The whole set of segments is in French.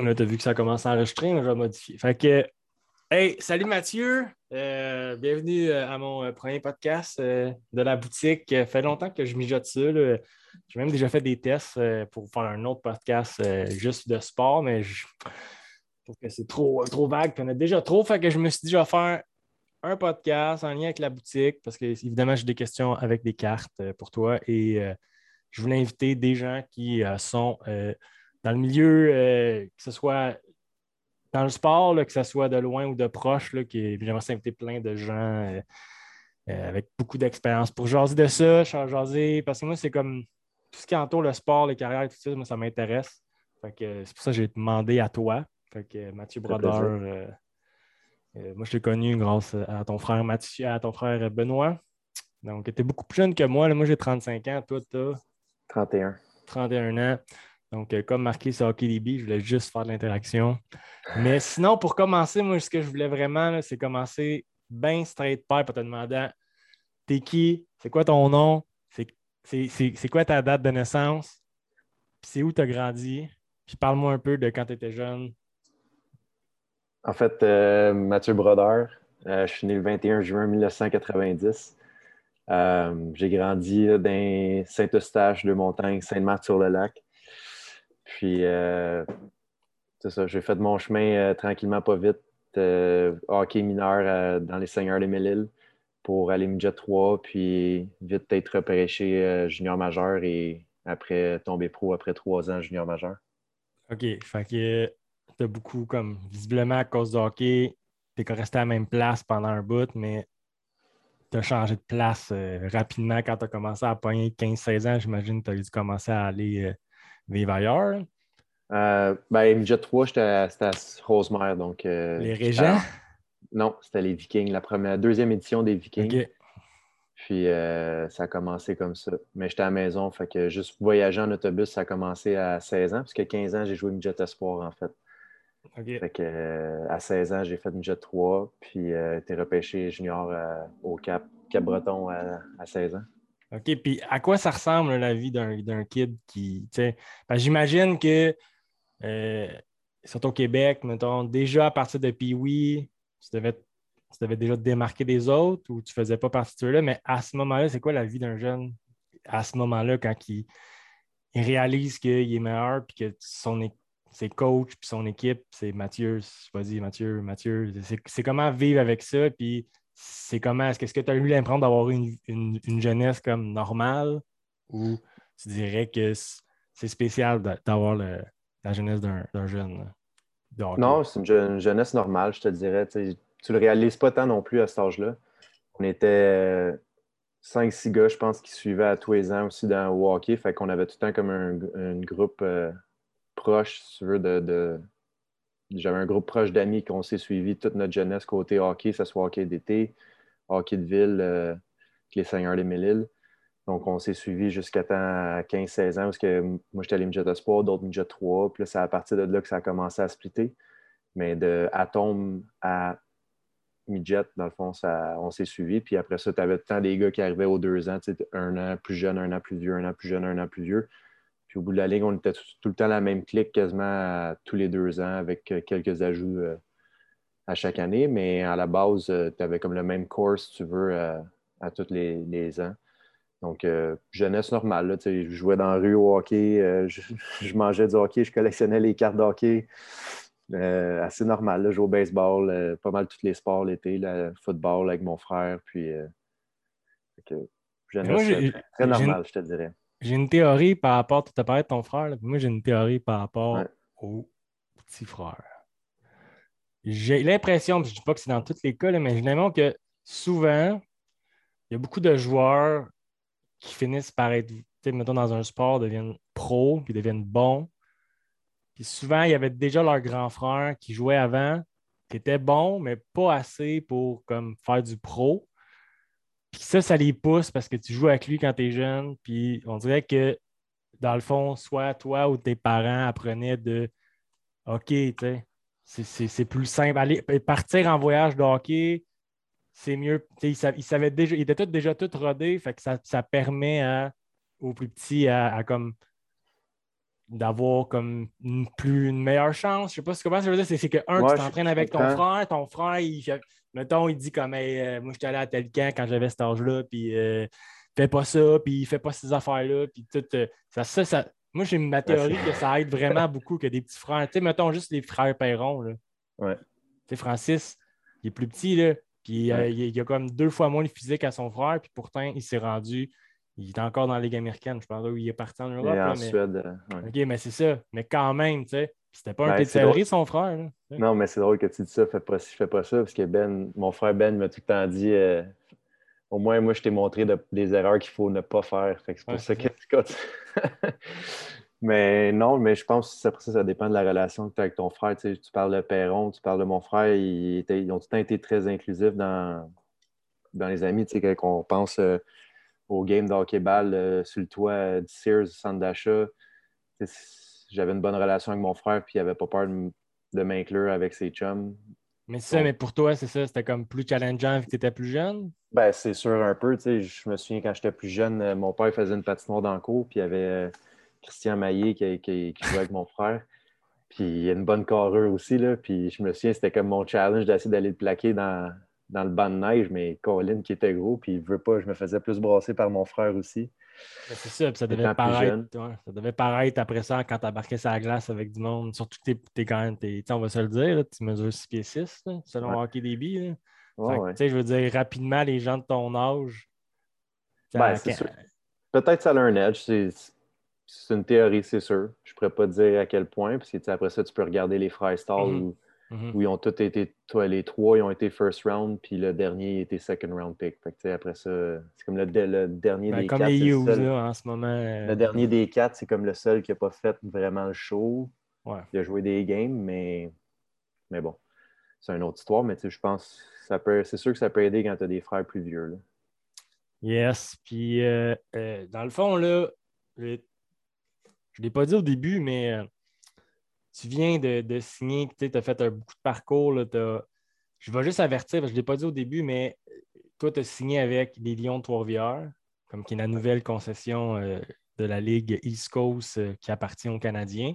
Là, tu as vu que ça commence à enregistrer, mais je vais modifier. Fait que, hey, salut Mathieu. Euh, bienvenue euh, à mon euh, premier podcast de la boutique. Ça fait longtemps que je mijote ça. J'ai même déjà fait des tests pour faire un autre podcast juste de sport, mais je trouve que c'est trop, trop vague. Puis on a déjà trop. Fait que je me suis dit, je vais faire un podcast en lien avec la boutique parce que, évidemment, j'ai des questions avec des cartes pour toi et je voulais inviter des gens qui sont dans le milieu, euh, que ce soit dans le sport, que ce soit de loin ou de proche, là, qui, j'aimerais s'inviter plein de gens euh, euh, avec beaucoup d'expérience pour jaser de ça, jaser, parce que moi, c'est comme tout ce qui entoure le sport, les carrières, tout ça, moi, ça m'intéresse. c'est pour ça que j'ai demandé à toi. Fait que Mathieu Brodeur, moi, je t'ai connu grâce à ton frère Mathieu, à ton frère Benoît. Donc, tu étais beaucoup plus jeune que moi. moi, j'ai 35 ans. Toi, tu as 31. 31 ans. Donc, euh, comme marqué sur HockeyDB, je voulais juste faire de l'interaction. Mais sinon, pour commencer, moi, ce que je voulais vraiment, c'est commencer bien straight pipe en te demandant T'es qui? C'est quoi ton nom? C'est quoi ta date de naissance? C'est où tu as grandi? Puis parle-moi un peu de quand tu étais jeune. En fait, euh, Mathieu Brodeur, euh, je suis né le 21 juin 1990. j'ai grandi dans Saint-Eustache, de Montagne, Sainte-Marthe-sur-le-Lac. Puis, euh, c'est ça, j'ai fait mon chemin euh, tranquillement, pas vite, euh, hockey mineur dans les Seigneurs des Mille pour aller midget 3, puis vite être repêché junior majeur et après tomber pro après trois ans junior majeur. OK. Fait que tu as beaucoup, comme visiblement à cause du hockey, tu es resté à la même place pendant un bout, mais tu as changé de place rapidement quand tu as commencé à pogner 15-16 ans. J'imagine que tu as dû commencer à aller vivre ailleurs? Euh, ben, midget 3, c'était à Rosemère. Donc, euh, les Régents? Non, c'était les Vikings, la première, deuxième édition des Vikings. Puis euh, ça a commencé comme ça. Mais j'étais à la maison, fait que juste voyager en autobus, ça a commencé à 16 ans, parce que 15 ans, j'ai joué midget espoir en fait. Fait que, euh, à 16 ans, j'ai fait midget 3, puis été repêché junior au Cap, Cap Breton à, à 16 ans. OK, puis à quoi ça ressemble la vie d'un kid qui. J'imagine que, euh, surtout au Québec, mettons, déjà à partir de Pee-Wee, tu devais, tu devais déjà te démarquer des autres ou tu ne faisais pas partie de ceux-là, mais à ce moment-là, c'est quoi la vie d'un jeune à ce moment-là quand il, réalise qu'il est meilleur puis que son, ses coachs puis son équipe, c'est Mathieu, vas-y Mathieu, Mathieu, c'est comment vivre avec ça puis c'est comment? Est-ce que tu as eu l'impression d'avoir une, une, jeunesse comme normale ou tu dirais que c'est spécial d'avoir la jeunesse d'un jeune? Non, c'est une, jeunesse normale, je te dirais. Tu ne le réalises pas tant non plus à cet âge-là. On était 5-6 gars, je pense, qui suivaient à tous les ans aussi dans le hockey. Fait qu'on avait tout le temps comme un, groupe euh, proche, si tu veux, de j'avais un groupe proche d'amis qu'on s'est suivi toute notre jeunesse côté hockey, que ce soit hockey d'été, hockey de ville, euh, les Seigneurs des Mille-Îles. Donc, on s'est suivi jusqu'à temps 15-16 ans, parce que moi, j'étais allé midget sport, d'autres midget 3. Puis là, c'est à partir de là que ça a commencé à splitter. Mais de Atome à midget, dans le fond, ça, on s'est suivi. Puis après ça, tu avais tant des gars qui arrivaient aux deux ans, un an plus jeune, un an plus vieux, un an plus jeune, un an plus vieux au bout de la ligne, on était tout, le temps la même clique quasiment tous les deux ans avec euh, quelques ajouts euh, à chaque année. Mais à la base, euh, tu avais comme le même course, si tu veux, à tous les, ans. Donc, jeunesse normale. je jouais dans la rue au hockey, je, mangeais du hockey, je collectionnais les cartes d'hockey. assez normal. Là, je jouais au baseball, pas mal tous les sports l'été, le football avec mon frère. Puis, jeunesse très normale, je te dirais. J'ai une théorie par rapport, tu as parlé de ton frère, moi j'ai une théorie par rapport au petit frère. J'ai l'impression, je ne dis pas que c'est dans tous les cas, mais j'ai l'impression que souvent, il y a beaucoup de joueurs qui finissent par être, mettons, dans un sport, deviennent pros, puis deviennent bons. Puis souvent, il y avait déjà leur grand frère qui jouait avant, qui était bon, mais pas assez pour comme, faire du pro. Puis ça, ça les pousse parce que tu joues avec lui quand tu es jeune. Puis on dirait que, dans le fond, soit toi ou tes parents apprenaient de OK, tu sais, c'est plus simple. Aller, partir en voyage de hockey, c'est mieux. Ils, savaient déjà, ils étaient déjà tout rodés, fait que ça, permet aux plus petits à, comme d'avoir comme une, plus, une meilleure chance. Je sais pas ce que je veux dire. C'est que, un, tu t'entraînes avec ton frère. Ton frère, il mettons, il dit comme euh, moi, je suis allé à tel camp quand j'avais cet âge-là, puis euh, fais pas ça, puis il fait pas ces affaires-là, puis tout. Euh, ça, ça, moi, j'ai ma théorie que ça aide vraiment beaucoup que des petits frères. Tu sais, mettons juste les frères Perron. Là. Ouais. Tu sais, Francis, il est plus petit, là, puis il, a comme deux fois moins de physique à son frère, puis pourtant, il s'est rendu il est encore dans la Ligue américaine, je pense, où il est parti en Europe. en mais... Suède. Euh, OK, mais c'est ça. Mais quand même, tu sais, c'était pas un ben, son frère. non, mais c'est drôle que tu dis ça. Fais pas, fais pas ça, parce que Ben, mon frère Ben m'a tout le temps dit euh, au moins, moi, je t'ai montré des erreurs qu'il faut ne pas faire. c'est pour ça que Mais non, mais je pense que ça, ça dépend de la relation que tu as avec ton frère. Tu, parles de Perron, tu parles de mon frère. Ils, ont tout le temps été très inclusifs dans, dans les amis. Tu sais, quand on pense. Euh, au game de hockey-ball euh, sur le toit du Sears, du centre d'achat. J'avais une bonne relation avec mon frère, puis il n'avait pas peur de, m'inclure avec ses chums. Mais ça, mais pour toi, c'est ça, c'était comme plus challengeant vu que tu étais plus jeune? Ben, c'est sûr un peu. Je me souviens quand j'étais plus jeune, euh, mon père faisait une patinoire dans le cours, puis il y avait euh, Christian Maillé qui, qui, jouait avec mon frère. Puis il y a une bonne carrure aussi, là. Puis je me souviens, c'était comme mon challenge d'essayer d'aller le plaquer dans, dans le banc de neige, mais Colin qui était gros, puis il veut pas, je me faisais plus brasser par mon frère aussi. C'est ça, puis ça devait, paraître, ça devait paraître après ça quand tu embarquais sur la glace avec du monde. Surtout que tu es, quand même, on va se le dire, tu mesures 6 pieds 6 selon Hockey Débit. Je veux dire, rapidement, les gens de ton âge. Ben, Peut-être ça a un edge. C'est une théorie, c'est sûr. Je ne pourrais pas dire à quel point, parce que après ça, tu peux regarder les freestyle mm Mhm. où ils ont tous été, toi, les trois, ils ont été first round, puis le dernier était second round pick. après ça, c'est comme le, dernier ben, des comme quatre. Les seul, en ce moment. Le euh, dernier des quatre, c'est comme le seul qui n'a pas fait vraiment le show. Il a joué des games, mais, mais bon, c'est une autre histoire. Mais je pense ça peut, c'est sûr que ça peut aider quand tu as des frères plus vieux. Là. Yes. Puis, euh, euh, dans le fond, là, je ne l'ai pas dit au début, mais tu viens de, signer, tu as fait un, beaucoup de parcours. Je vais juste avertir, je ne l'ai pas dit au début, mais toi, tu as signé avec les Lions de Trois-Rivières, comme qui est la nouvelle concession euh, de la Ligue East Coast euh, qui appartient aux Canadiens.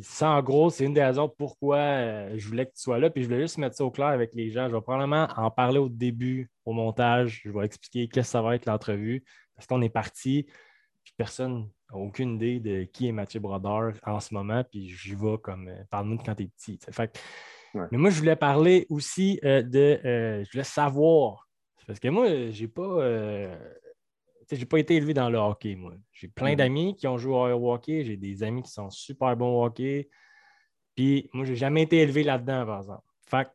ça, en gros, c'est une des raisons pourquoi euh, je voulais que tu sois là. Puis je voulais juste mettre ça au clair avec les gens. Je vais probablement en parler au début, au montage. Je vais expliquer qu'est-ce que ça va être l'entrevue. Parce qu'on est parti, puis personne aucune idée de qui est Mathieu Brodeur en ce moment, puis j'y vais comme euh, parle-nous de quand tu es petit. Mais moi, je voulais parler aussi euh, de. Euh, je voulais savoir. Parce que moi, j'ai pas. j'ai pas été élevé dans le hockey, moi. J'ai plein mm-hmm. d'amis qui ont joué au hockey, j'ai des amis qui sont super bons au hockey. Puis moi, j'ai jamais été élevé là-dedans, par exemple. Fait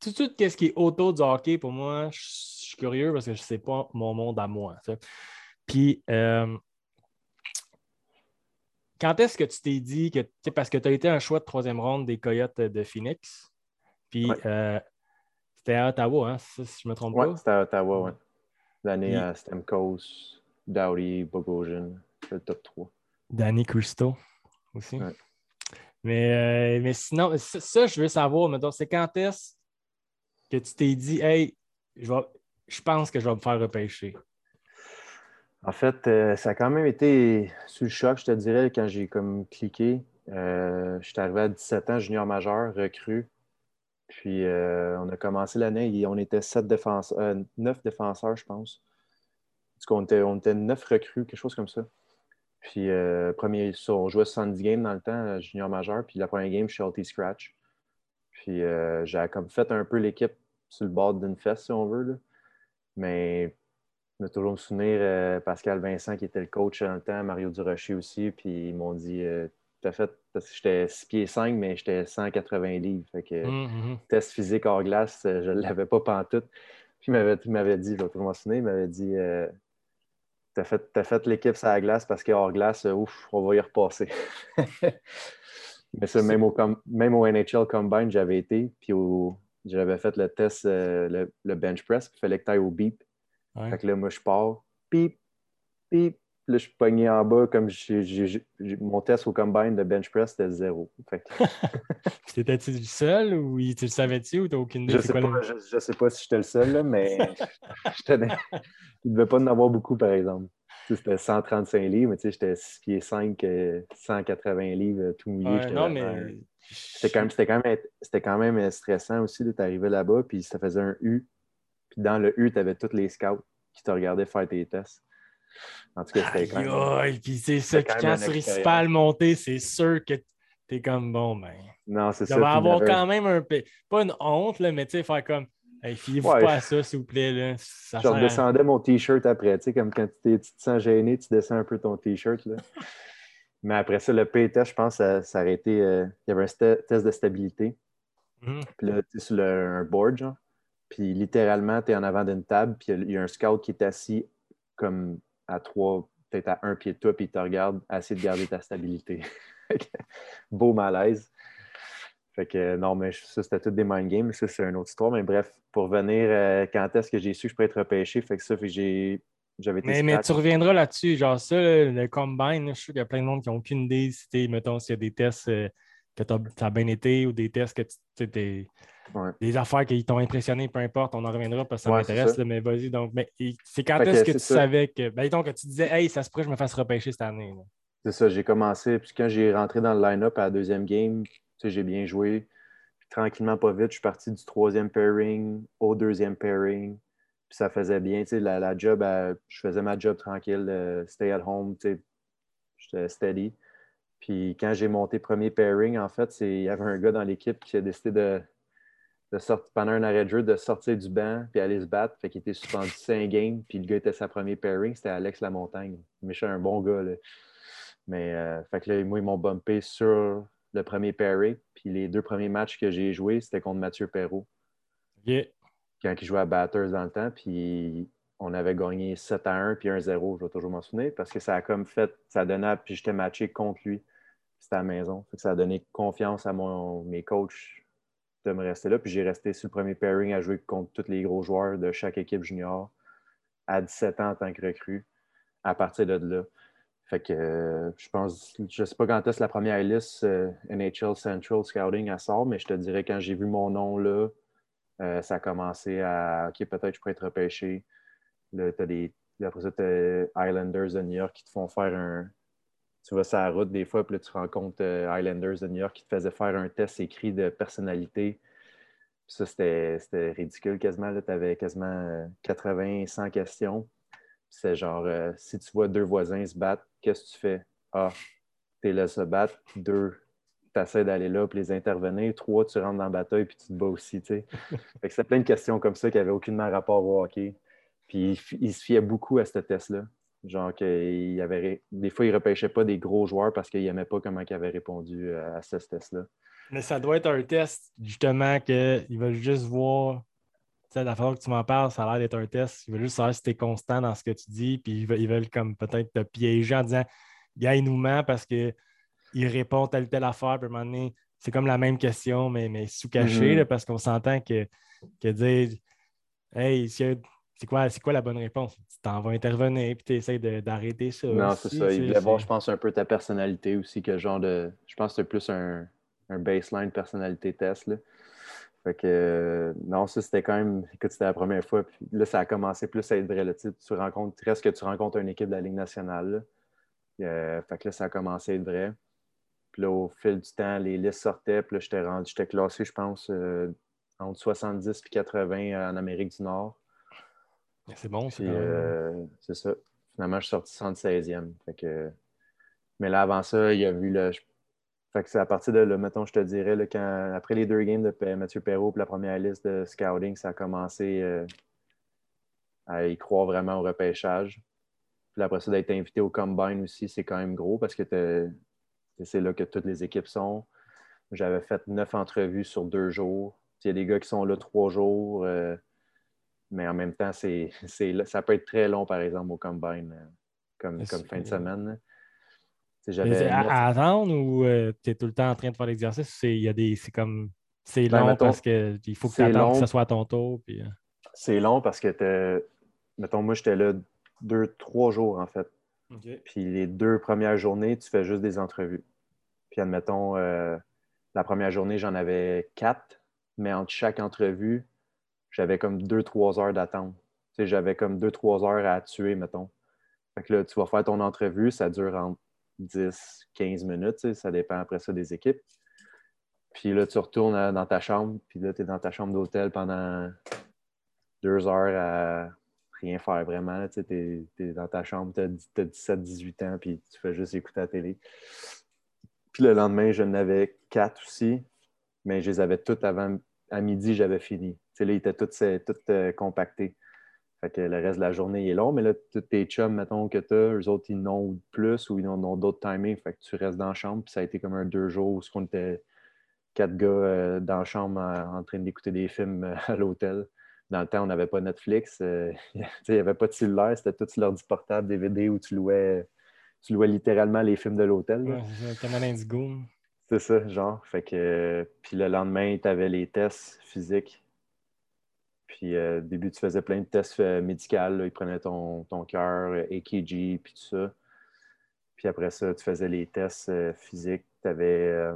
tout de suite, qu'est-ce qui est autour du hockey, pour moi, je suis curieux parce que je sais pas mon monde à moi. Puis, quand est-ce que tu t'es dit que, parce que tu as été un choix de troisième ronde des Coyotes de Phoenix, puis euh, c'était à Ottawa, hein, si je ne me trompe pas? Oui, c'était à Ottawa, oui. L'année à Stemkos, Dowdy, Bogosian, le top 3. Danny Christo aussi. Mais, euh, mais sinon, ça, je veux savoir, c'est quand est-ce que tu t'es dit, hey, je, je pense que je vais me faire repêcher? En fait, euh, ça a quand même été sous le choc, je te dirais, quand j'ai comme cliqué. Euh, je suis arrivé à 17 ans, junior majeur, recrue. Puis euh, on a commencé l'année et on était sept 9 défenseurs, je pense. Du coup, on était, on était 9 recrues, quelque chose comme ça. Puis premier, on jouait 70 games dans le temps, junior majeur. Puis la première game, je suis Alty Scratch. Puis j'ai comme fait un peu l'équipe sur le bord d'une fesse, si on veut. Mais me toujours me souvenir euh, Pascal Vincent qui était le coach dans le temps, Mario Durocher aussi, puis ils m'ont dit euh, Tu as fait parce que j'étais 6 pieds 5, mais j'étais 180 livres. Fait que hum, hum, test physique hors glace, euh, je ne l'avais pas pantoute. Puis il m'avait dit, je vais toujours m'en souvenir, il m'avait dit Tu as fait, as fait l'équipe sur la glace parce qu'hors glace, ouf, on va y repasser. mais ça, même au, même au NHL Combine, j'avais été, puis j'avais fait le test, le, bench press, il fallait que tu ailles au beep. Fait que là, moi, je pars, pip, pip. Là, je suis pogné en bas comme mon test au combine de bench press, c'était zéro. T'étais-tu le seul ou tu le savais-tu ou t'as aucune idée? Je sais, pas, je, sais pas si j'étais le seul, là, mais je ne devait pas en avoir beaucoup, par exemple. C'était 135 livres, mais tu sais, j'étais 6 pieds 5, 180 livres, tout mouillé. non, mais... C'était quand, même, quand, même stressant aussi de t'arriver là-bas, puis ça faisait un U. Puis dans le U, tu avais tous les scouts qui te regardaient faire tes tests. En tout cas, c'était quand même. puis c'est ça, quand tu réussis pas à le monter, c'est sûr que t'es comme bon, ben. Non, c'est ça. Tu vas avoir quand même un peu. Pas une honte, là, mais tu sais, faire comme. Hey, fiez-vous pas à ça, s'il vous plaît. Là. Ça je redescendais mon T-shirt après. Tu sais, comme quand tu, te sens gêné, tu descends un peu ton T-shirt. mais après ça, le P-test, je pense, ça, ça été. Euh, il y avait un test de stabilité. Mm-hmm. Puis là, tu es sur un board, genre. Puis littéralement, tu es en avant d'une table, puis il y, a un scout qui est assis comme à trois, peut-être à un pied de toi, puis il te regarde, essayer de garder ta stabilité. Beau malaise. Fait que non, mais ça, c'était tout des mind games. Ça, c'est une autre histoire. Mais bref, pour venir, euh, quand est-ce que j'ai su que je pourrais être repêché? Fait que ça, fait que j'ai. J'avais mais, mais tu reviendras là-dessus. Genre ça, le combine, je suis sûr qu'il y a plein de monde qui n'ont aucune idée si mettons, s'il y a des tests euh, que tu as, bien été ou des tests que tu des affaires qui t'ont impressionné, peu importe, on en reviendra parce que ça m'intéresse, mais vas-y. Donc, mais c'est quand est-ce que, tu savais que. Ben, donc, que tu disais, hey, ça se pourrait que je me fasse repêcher cette année. C'est ça, j'ai commencé. Puis quand j'ai rentré dans le line-up à la deuxième game, j'ai bien joué. Puis tranquillement, pas vite, je suis parti du troisième pairing au deuxième pairing. Puis ça faisait bien. La, la job, je faisais ma job tranquille, euh, stay at home, j'étais steady. Puis quand j'ai monté premier pairing, en fait, il y avait un gars dans l'équipe qui a décidé de, de sortir, pendant un arrêt de jeu, de sortir du banc puis aller se battre. Fait qu'il était suspendu 5 games, puis le gars était sa première pairing, c'était Alex Lamontagne. Méchant, un bon gars. Là. Mais euh, fait que là, moi, ils m'ont bumpé sur le premier pairing. Puis les deux premiers matchs que j'ai joués, c'était contre Mathieu Perrault. Quand il jouait à Batters dans le temps. Puis on avait gagné 7 à 1 puis 1-0, je vais toujours m'en souvenir, parce que ça a comme fait, ça a donné, puis j'étais matché contre lui. C'était à la maison. Fait que ça a donné confiance à mon, mes coachs de me rester là. Puis j'ai resté sur le premier pairing à jouer contre tous les gros joueurs de chaque équipe junior à 17 ans en tant que recrue à partir de là. Fait que euh, je pense, je sais pas quand est-ce la première liste euh, NHL Central Scouting à sort, mais je te dirais quand j'ai vu mon nom là, euh, ça a commencé à OK, peut-être je pourrais être repêché. Là, as des, après ça, tu Islanders de New York qui te font faire un. Tu vas sur la route des fois, puis là, tu rencontres Islanders de New York qui te faisaient faire un test écrit de personnalité. ça, c'était ridicule quasiment. Tu avais quasiment 80-100 questions. C'est genre, si tu vois deux voisins se battre, qu'est-ce que tu fais? A, tu là se battre. Deux, tu essaies d'aller là pour les intervenir. Trois, tu rentres dans la bataille puis tu te bats aussi. fait que c'est plein de questions comme ça qui n'avaient aucunement rapport au hockey. Puis il, se fiait beaucoup à ce test-là. Genre qu'il avait des fois, il ne repêchait pas des gros joueurs parce qu'il n'aimait pas comment il avait répondu à ce test-là. Mais ça doit être un test, justement, qu'ils veulent juste voir la façon que tu m'en parles, ça a l'air d'être un test. Ils veulent juste savoir si tu es constant dans ce que tu dis, puis ils veulent, comme peut-être te piéger en disant Gars, il nous ment parce qu'il répond telle telle affaire, puis à un moment donné, c'est comme la même question, mais, mais sous-caché, mm-hmm. parce qu'on s'entend que, que dire Hey, c'est quoi, quoi la bonne réponse? Tu t'en vas intervenir, puis tu essaies d'arrêter ça. Non, c'est ça. Il voulait voir, je pense, un peu ta personnalité aussi, que genre de. Je pense que c'est plus un, un baseline personnalité test. Là. Fait que euh, non, ça c'était quand même, écoute, c'était la première fois. Puis là, ça a commencé plus à être vrai. Là, tu, tu rencontres, reste que tu rencontres une équipe de la Ligue nationale. Euh, fait que là, ça a commencé à être vrai. Puis là, au fil du temps, les listes sortaient. Puis là, j'étais rendu, j'étais classé, je pense, euh, entre 70 et 80 en Amérique du Nord. C'est bon, c'est C'est ça. Finalement, je suis sorti 76e. Fait que... Mais là, avant ça, il y a eu le, fait que c'est à partir de là, mettons, je te dirais, là, quand, après les deux games de Mathieu Perrault, la première liste de scouting, ça a commencé euh, à y croire vraiment au repêchage. Puis après ça, d'être invité au Combine aussi, c'est quand même gros parce que c'est là que toutes les équipes sont. J'avais fait neuf entrevues sur deux jours. Il y a des gars qui sont là trois jours, euh, mais en même temps, c'est, ça peut être très long, par exemple, au Combine, euh, comme, comme fin de semaine. À, attendre ou euh, tu es tout le temps en train de faire l'exercice? C'est comme. C'est ben, long parce qu'il faut que tu attendes que ce soit à ton tour. Puis... Euh. C'est long parce que, mettons, moi, j'étais là deux, trois jours, en fait. Puis les deux premières journées, tu fais juste des entrevues. Puis admettons, euh, la première journée, j'en avais quatre, mais entre chaque entrevue, j'avais comme deux, trois heures d'attente. J'avais comme deux, trois heures à tuer, mettons. Fait que là, tu vas faire ton entrevue, ça dure entre 10, 15 minutes, ça dépend après ça des équipes. Puis là, tu retournes dans ta chambre, puis là, tu es dans ta chambre d'hôtel pendant deux heures à rien faire vraiment. Tu es, dans ta chambre, tu as, 17, 18 ans, puis tu fais juste écouter la télé. Puis le lendemain, je n'avais quatre aussi, mais je les avais toutes avant. À midi, j'avais fini. Sais, là, ils étaient tous, euh, compactés. Fait que le reste de la journée est long, mais là, tous tes chums, mettons que tu as, eux autres, ils n'ont plus ou ils ont, d'autres timings. Fait que tu restes dans la chambre, puis ça a été comme un deux jours où on était quatre gars euh, dans la chambre en train d'écouter des films euh, à l'hôtel. Dans le temps, on n'avait pas Netflix, il n'y avait pas de cellulaire, c'était tout sur l'ordi portable, DVD où tu louais tu louais littéralement les films de l'hôtel. Ouais. C'est ça, genre. Fait que, puis le lendemain, tu avais les tests physiques. Puis euh, au début, tu faisais plein de tests euh, médicaux. Ils prenaient ton, ton cœur, EKG, puis tout ça. Puis après ça, tu faisais les tests euh, physiques. Tu avais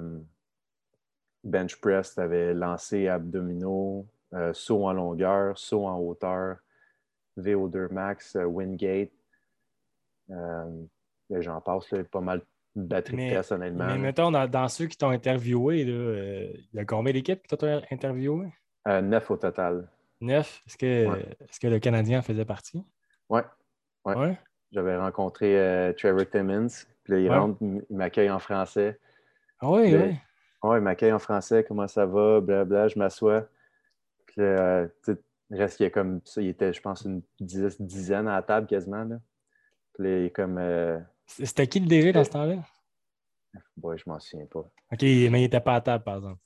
bench press, tu avais lancé abdominaux, saut en longueur, saut en hauteur, VO2 max, Wingate. J'en passe, là, pas mal de batterie de test, honnêtement. Mais mettons, dans, ceux qui t'ont interviewé, euh, il y a combien d'équipes qui t'ont interviewé? Euh, neuf au total. Neuf? Est-ce que, que le Canadien faisait partie? Oui. Ouais. J'avais rencontré euh, Trevor Timmons. Puis là, il rentre, il m'accueille en français. Ah oui, oui. Oui, il m'accueille en français. Comment ça va? Blablabla. Je m'assois. Puis là, reste, il y a comme ça. Il était, je pense, une dizaine à la table quasiment. Là. Puis là, il est comme. C'était qui le DG dans ce temps-là? Ouais, je m'en souviens pas. OK, mais il n'était pas à table, par exemple.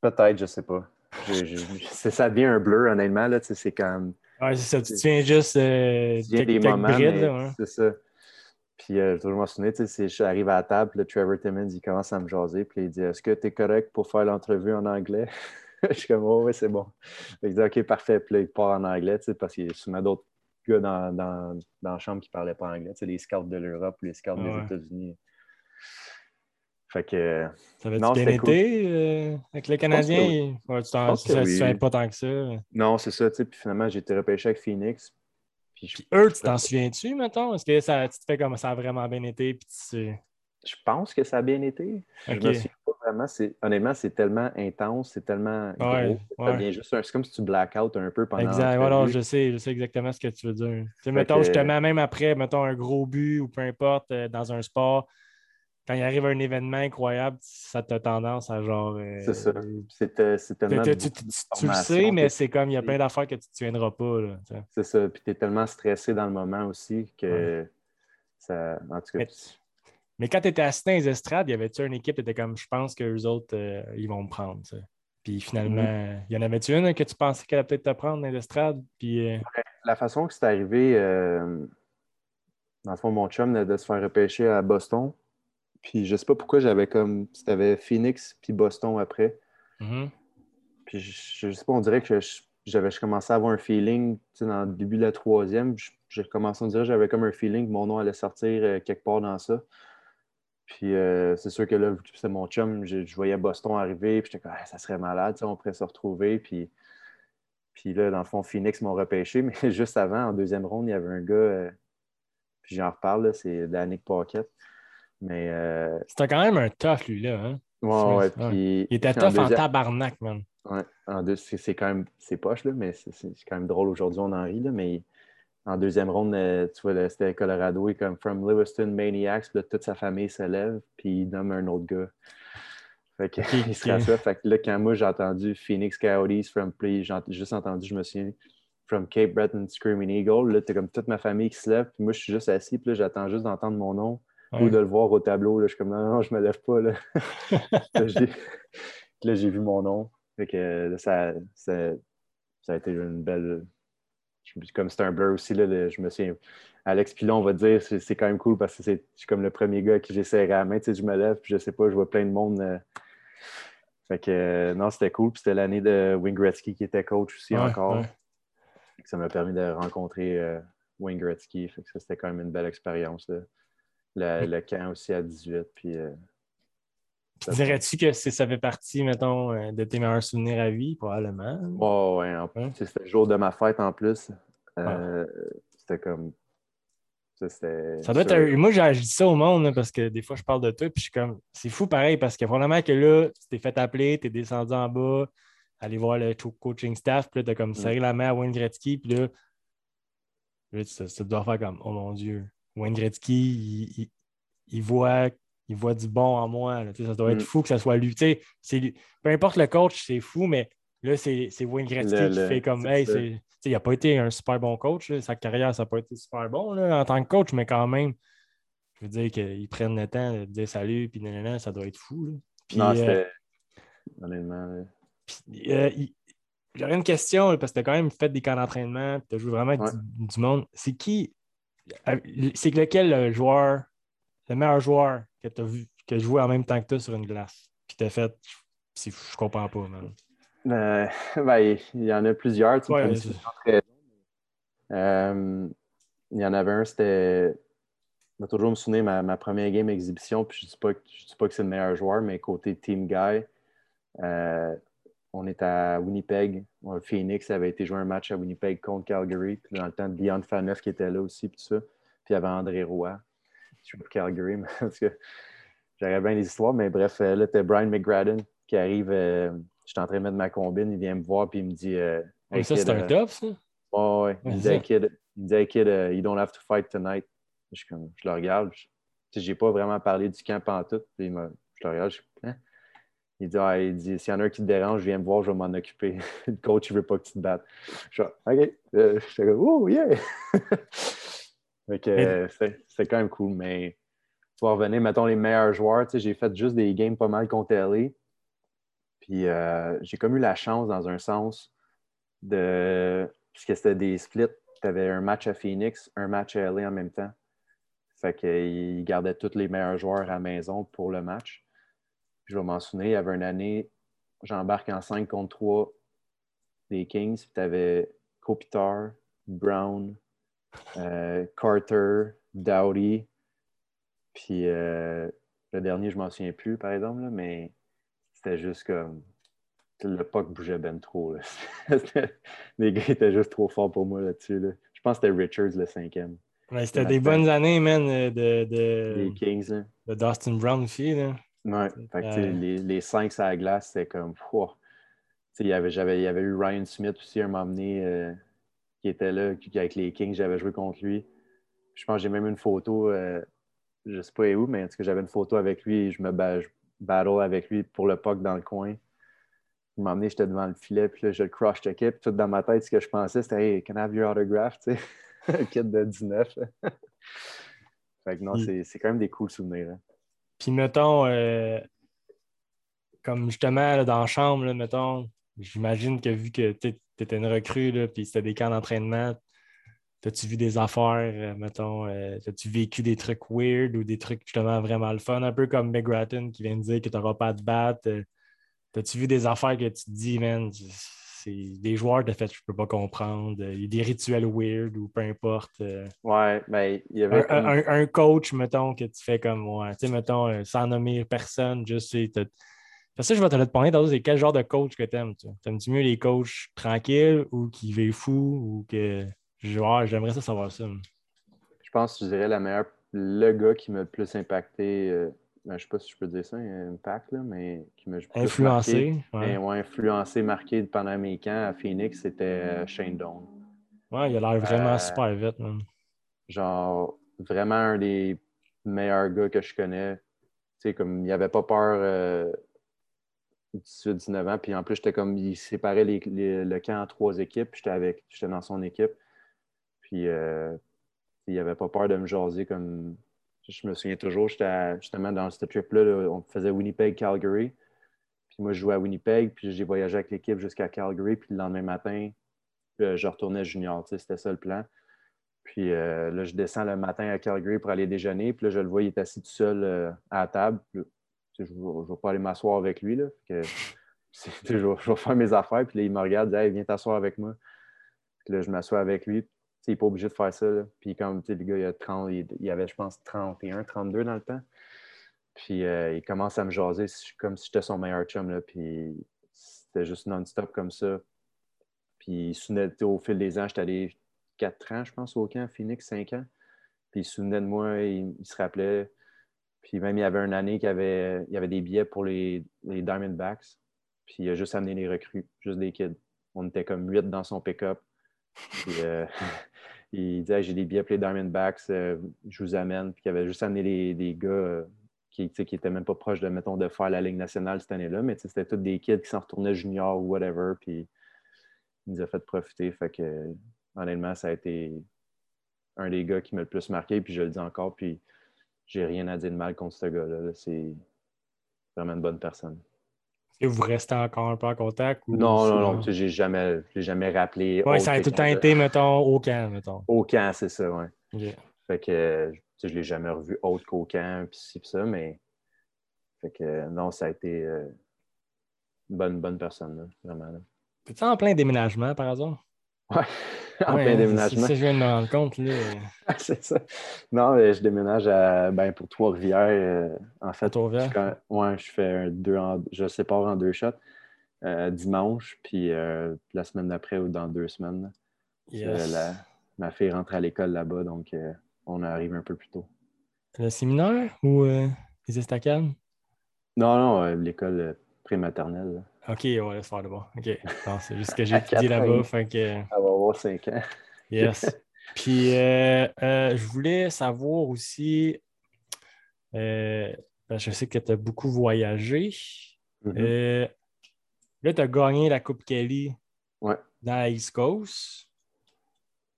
Peut-être, je sais pas. Ça devient un bleu, honnêtement. Là, c'est comme. Ouais, c'est ça. Tu tiens juste. Euh, tu des moments. C'est ça. Puis, euh, je me souviens, j'arrive à la table, le Trevor Timmons, il commence à me jaser, puis il dit Est-ce que tu es correct pour faire l'entrevue en anglais? Je suis comme Oh, oui, c'est bon. Il dit Ok, parfait. Puis là, il part en anglais, parce qu'il y a souvent d'autres gars dans, dans, dans, la chambre qui ne parlaient pas anglais. Tu sais, les scouts de l'Europe, les scouts des États-Unis. Fait que. Ça avait bien été euh, avec les Canadiens? Ouais, tu ne savais pas tant que ça? Non, c'est ça. Puis finalement, j'ai été repêché avec Phoenix. Puis, eux, tu t'en souviens-tu, mettons? Est-ce que ça, tu te fais comme ça a vraiment bien été? Puis tu je pense que ça a bien été. Je me souviens pas vraiment. Honnêtement, c'est tellement intense, c'est tellement ouais, gros. Juste c'est comme si tu blackout un peu pendant. Exact. Voilà, je sais, je sais exactement ce que tu veux dire. Mettons, je te mets même après, mettons, un gros but ou peu importe euh, dans un sport. Quand il arrive un événement incroyable, ça te tendance à genre. Euh, c'est ça. C'est tellement. Tu, tu, le sais, mais c'est comme il y a plein d'affaires que tu ne tiendras pas. C'est ça. Puis tu es tellement stressé dans le moment aussi que ça. En tout cas. Mais quand tu étais assis dans les estrades, y avait-tu une équipe qui était comme je pense que les autres, euh, ils vont me prendre. Puis finalement, il y en avait-tu une que tu pensais qu'elle allait peut-être te prendre dans les estrades? Puis, euh, La façon que c'est arrivé, dans le fond, mon chum de se faire repêcher à Boston. Puis je sais pas pourquoi j'avais comme. C'était Phoenix puis Boston après. Mm-hmm. Puis je, ne sais pas, on dirait que j'avais commencé à avoir un feeling dans le début de la troisième. J'ai commencé à dire j'avais comme un feeling que mon nom allait sortir quelque part dans ça. Puis euh, c'est sûr que là, c'est mon chum, je, voyais Boston arriver, puis j'étais comme, ah, ça serait malade, on pourrait se retrouver. Puis, puis là, dans le fond, Phoenix m'ont repêché, mais juste avant, en deuxième ronde, il y avait un gars, euh, puis j'en reparle, c'est Danick Pocket. Mais. Euh, C'était quand même un tough, lui, là. Hein? Ouais, ouais. Puis, il était tough en, tabarnak, man. Ouais, c'est quand même. C'est poche, là, mais c'est quand même drôle aujourd'hui, on en rit, là, mais en deuxième ronde, euh, tu vois, c'était Colorado, il comme From Lewiston Maniacs, là, toute sa famille se lève, puis il nomme un autre gars. Fait que, il se rassoit. Fait que là, quand moi, j'ai entendu Phoenix Coyotes from Play, j'ai juste entendu, je me souviens, From Cape Breton Screaming Eagle, là, t'es comme toute ma famille qui se lève, puis moi, je suis juste assis, puis là, j'attends juste d'entendre mon nom ou de le voir au tableau. Là, je suis comme, non, non, je me lève pas, là. là, j'ai vu mon nom. Fait que ça, ça, ça a été une belle, comme c'est un blur aussi, là, je me souviens. Alex Pilon va dire c'est quand même cool parce que c'est comme le premier gars qui j'ai serré à la main. Tu sais, je me lève, puis je sais pas, je vois plein de monde. Euh. fait que euh, non, c'était cool. Puis c'était l'année de Wayne Gretzky qui était coach aussi encore. Ça m'a permis de rencontrer euh, Wayne Gretzky. Fait que ça, c'était quand même une belle expérience. Le, camp aussi à 18. Puis, Dirais-tu que ça fait partie, mettons, de tes meilleurs souvenirs à vie, probablement? Oh, ouais, en plus. C'était le jour de ma fête en plus. Euh, c'était comme. Ça, doit être Moi, j'ai dit ça au monde parce que des fois, je parle de toi, puis je suis comme, c'est fou pareil, parce que probablement que là, tu t'es fait appeler, tu es descendu en bas, aller voir le coaching staff, puis là, tu as comme mm. serré la main à Wayne Gretzky, puis là, là tu, dois faire comme, oh mon Dieu, Wayne Gretzky, il, voit, il voit du bon en moi. ça doit être mm. fou que ça soit lui. Peu importe le coach, c'est fou, mais là, c'est Wayne Gretzky qui fait comme, hey, il n'a pas été un super bon coach. Sa carrière, ça n'a pas été super bon en tant que coach, mais quand même, je veux dire qu'ils prennent le temps de dire salut, puis ça doit être fou. non, euh. Honnêtement. Euh, j'aurais une question, parce que tu as quand même fait des camps d'entraînement, tu as joué vraiment avec du, monde. C'est qui, c'est lequel le joueur, le meilleur joueur que tu as vu, qui a joué en même temps que toi sur une glace, puis t'as fait, je comprends pas, man. Euh, ben, il y en a plusieurs. Tu euh, il y en avait un, c'était. Je vais toujours me souvenir ma, ma première game exhibition, puis je ne dis, pas, dis pas que c'est le meilleur joueur, mais côté team guy, euh, on est à Winnipeg. Phoenix avait été jouer un match à Winnipeg contre Calgary. Puis dans le temps de Dion Faneuf qui était là aussi, puis tout ça. Puis il y avait André Roy. Je suis pour Calgary, parce que j'aurais bien les histoires, mais bref, là, c'était Brian McGradden qui arrive je suis en train de mettre ma combine, il vient me voir et il me dit euh, Ça, c'est un euh, top, ça? Oh, ouais. Il me dit Hey kid, il me dit, hey, kid uh, you don't have to fight tonight. Je, comme, je le regarde. Je n'ai pas vraiment parlé du camp en tout. Puis je le regarde. Je, hein? Il dit, ah, il dit S'il y en a un qui te dérange, viens me voir, je vais m'en occuper. le coach, il ne veut pas que tu te battes. Je dis OK. Euh, je suis Oh, yeah! euh, c'est quand même cool. Mais pour revenir, mettons les meilleurs joueurs, j'ai fait juste des games pas mal contre LA. Puis euh, j'ai comme eu la chance, dans un sens, de. Puisque c'était des splits, tu avais un match à Phoenix, un match à LA en même temps. Fait qu'ils gardaient tous les meilleurs joueurs à la maison pour le match. Puis je vais m'en souvenir, il y avait une année, j'embarque en 5 contre 3 des Kings, puis tu avais Kopitar, Brown, euh, Carter, Dowdy, puis euh, le dernier, je m'en souviens plus, par exemple, mais c'était juste comme. Le puck bougeait ben trop. les gars étaient juste trop forts pour moi là-dessus. Je pense que c'était Richards le cinquième. c'était des bonnes années, man, de, de, les Kings. Là. De Dustin Brown aussi. Là. Ouais, les, les cinq sur la glace, c'était comme. Il y, avait, il y avait eu Ryan Smith aussi, un moment donné, euh, qui était là, qui, avec les Kings, j'avais joué contre lui. Je pense que j'ai même une photo, euh, je ne sais pas où, mais en tout cas, j'avais une photo avec lui et je me, je battle avec lui pour le puck dans le coin. Il m'a emmené, j'étais devant le filet, puis là, je le cross-checkais. Puis tout dans ma tête, ce que je pensais, c'était Hey, can I have your autograph? Tu sais, kit de 19. fait que non, c'est quand même des cool souvenirs. Hein. Puis mettons, euh, comme justement dans la chambre, mettons, j'imagine que vu que tu étais une recrue, là, puis c'était des camps d'entraînement, As-tu vu des affaires, euh, mettons, euh, as-tu vécu des trucs weird ou des trucs justement vraiment le fun, un peu comme McGratton qui vient de dire que tu n'auras pas de batte? Euh, as-tu vu des affaires que tu te dis, man, c'est des joueurs de fait, je peux pas comprendre. Il y a des rituels weird ou peu importe. Ouais, ben, il y avait. Un, coach, mettons, que tu fais comme, ouais, tu sais, mettons, sans nommer personne, juste, c'est. Ça, je vais te le demander, c'est quel genre de coach que tu aimes? T'aimes-tu mieux les coachs tranquilles ou qui vivent fou ou que. J'aimerais ça savoir ça. Je pense que je dirais la meilleure, le gars qui m'a le plus impacté, euh, ben, je ne sais pas si je peux dire ça, un impact, là, mais qui m'a influencé. Marqué, ouais. influencé, marqué pendant mes camps à Phoenix, c'était euh, Shane Doan. Ouais, il a l'air vraiment euh, super vite. Genre, vraiment un des meilleurs gars que je connais. Tu sais, comme il n'avait pas peur 18-19 ans. Puis en plus, j'étais comme, il séparait le camp en trois équipes. J'étais avec, j'étais dans son équipe. Puis, euh, il n'avait pas peur de me jaser comme. Je me souviens toujours, j'étais justement dans ce trip-là, on faisait Winnipeg-Calgary. Puis moi, je jouais à Winnipeg, puis j'ai voyagé avec l'équipe jusqu'à Calgary. Puis le lendemain matin, euh, je retournais junior. C'était ça le plan. Puis euh, là, je descends le matin à Calgary pour aller déjeuner. Puis là, je le vois, il est assis tout seul à la table. je ne vais pas aller m'asseoir avec lui. Là, que, je, vais faire mes affaires. Puis là, il me regarde, il dit Viens t'asseoir avec moi. Puis là, je m'assois avec lui il n'est pas obligé de faire ça. Puis comme le gars, il, a 30, il, avait, je pense, 31, 32 dans le temps. Puis euh, il commence à me jaser comme si j'étais son meilleur chum. Là, puis c'était juste non-stop comme ça. Puis au fil des ans, j'étais allé 4 ans, je pense, au camp, Phoenix, 5 ans. Puis il se souvenait de moi, il, il se rappelait. Puis même, il y avait une année qu'il y avait, il y avait des billets pour les, les Diamondbacks. Puis il a juste amené les recrues, juste des kids. On était comme huit dans son pick-up. Puis, euh, il disait J'ai des billets pour les Diamondbacks, euh, je vous amène. Puis il avait juste amené les, des gars euh, qui n'étaient même pas proches de, mettons, de faire la Ligue nationale cette année-là. Mais c'était tous des kids qui s'en retournaient junior ou whatever. Puis il nous a fait profiter. Fait que honnêtement, ça a été un des gars qui m'a le plus marqué. Puis je le dis encore. Puis j'ai rien à dire de mal contre ce gars-là. C'est vraiment une bonne personne. Et vous restez encore un peu en contact? Ou non, non, non, j'ai jamais, jamais rappelé. Oui, ça a tout le temps été, mettons, au camp, mettons. Au camp, c'est ça, oui. Fait que je ne l'ai jamais revu autre qu'au camp, puis ci, puis ça, mais. Fait que non, ça a été euh, une bonne, bonne personne, là, vraiment. T'es-tu en plein déménagement, par hasard? Ouais, en plein déménagement. C'est ça que je viens de me rendre compte. Là. c'est ça. Non, mais je déménage à, ben, pour Trois-Rivières. Euh, en fait, Trois-Rivières? Ouais, je fais un deux en, je sépare en deux shots. Euh, dimanche, puis euh, la semaine d'après ou dans deux semaines. ma fille rentre à l'école là-bas, donc on arrive un peu plus tôt. Le séminaire ou les estacades? Non, non, l'école prématernelle. OK, on va laisse faire de bon. OK. c'est juste que j'ai étudié là-bas. Fait que... Ça va avoir 5 ans. yes. Puis, euh, euh, je voulais savoir aussi, euh, je sais que tu as beaucoup voyagé. Mm-hmm. là, tu as gagné la Coupe Kelly ouais. dans la East Coast.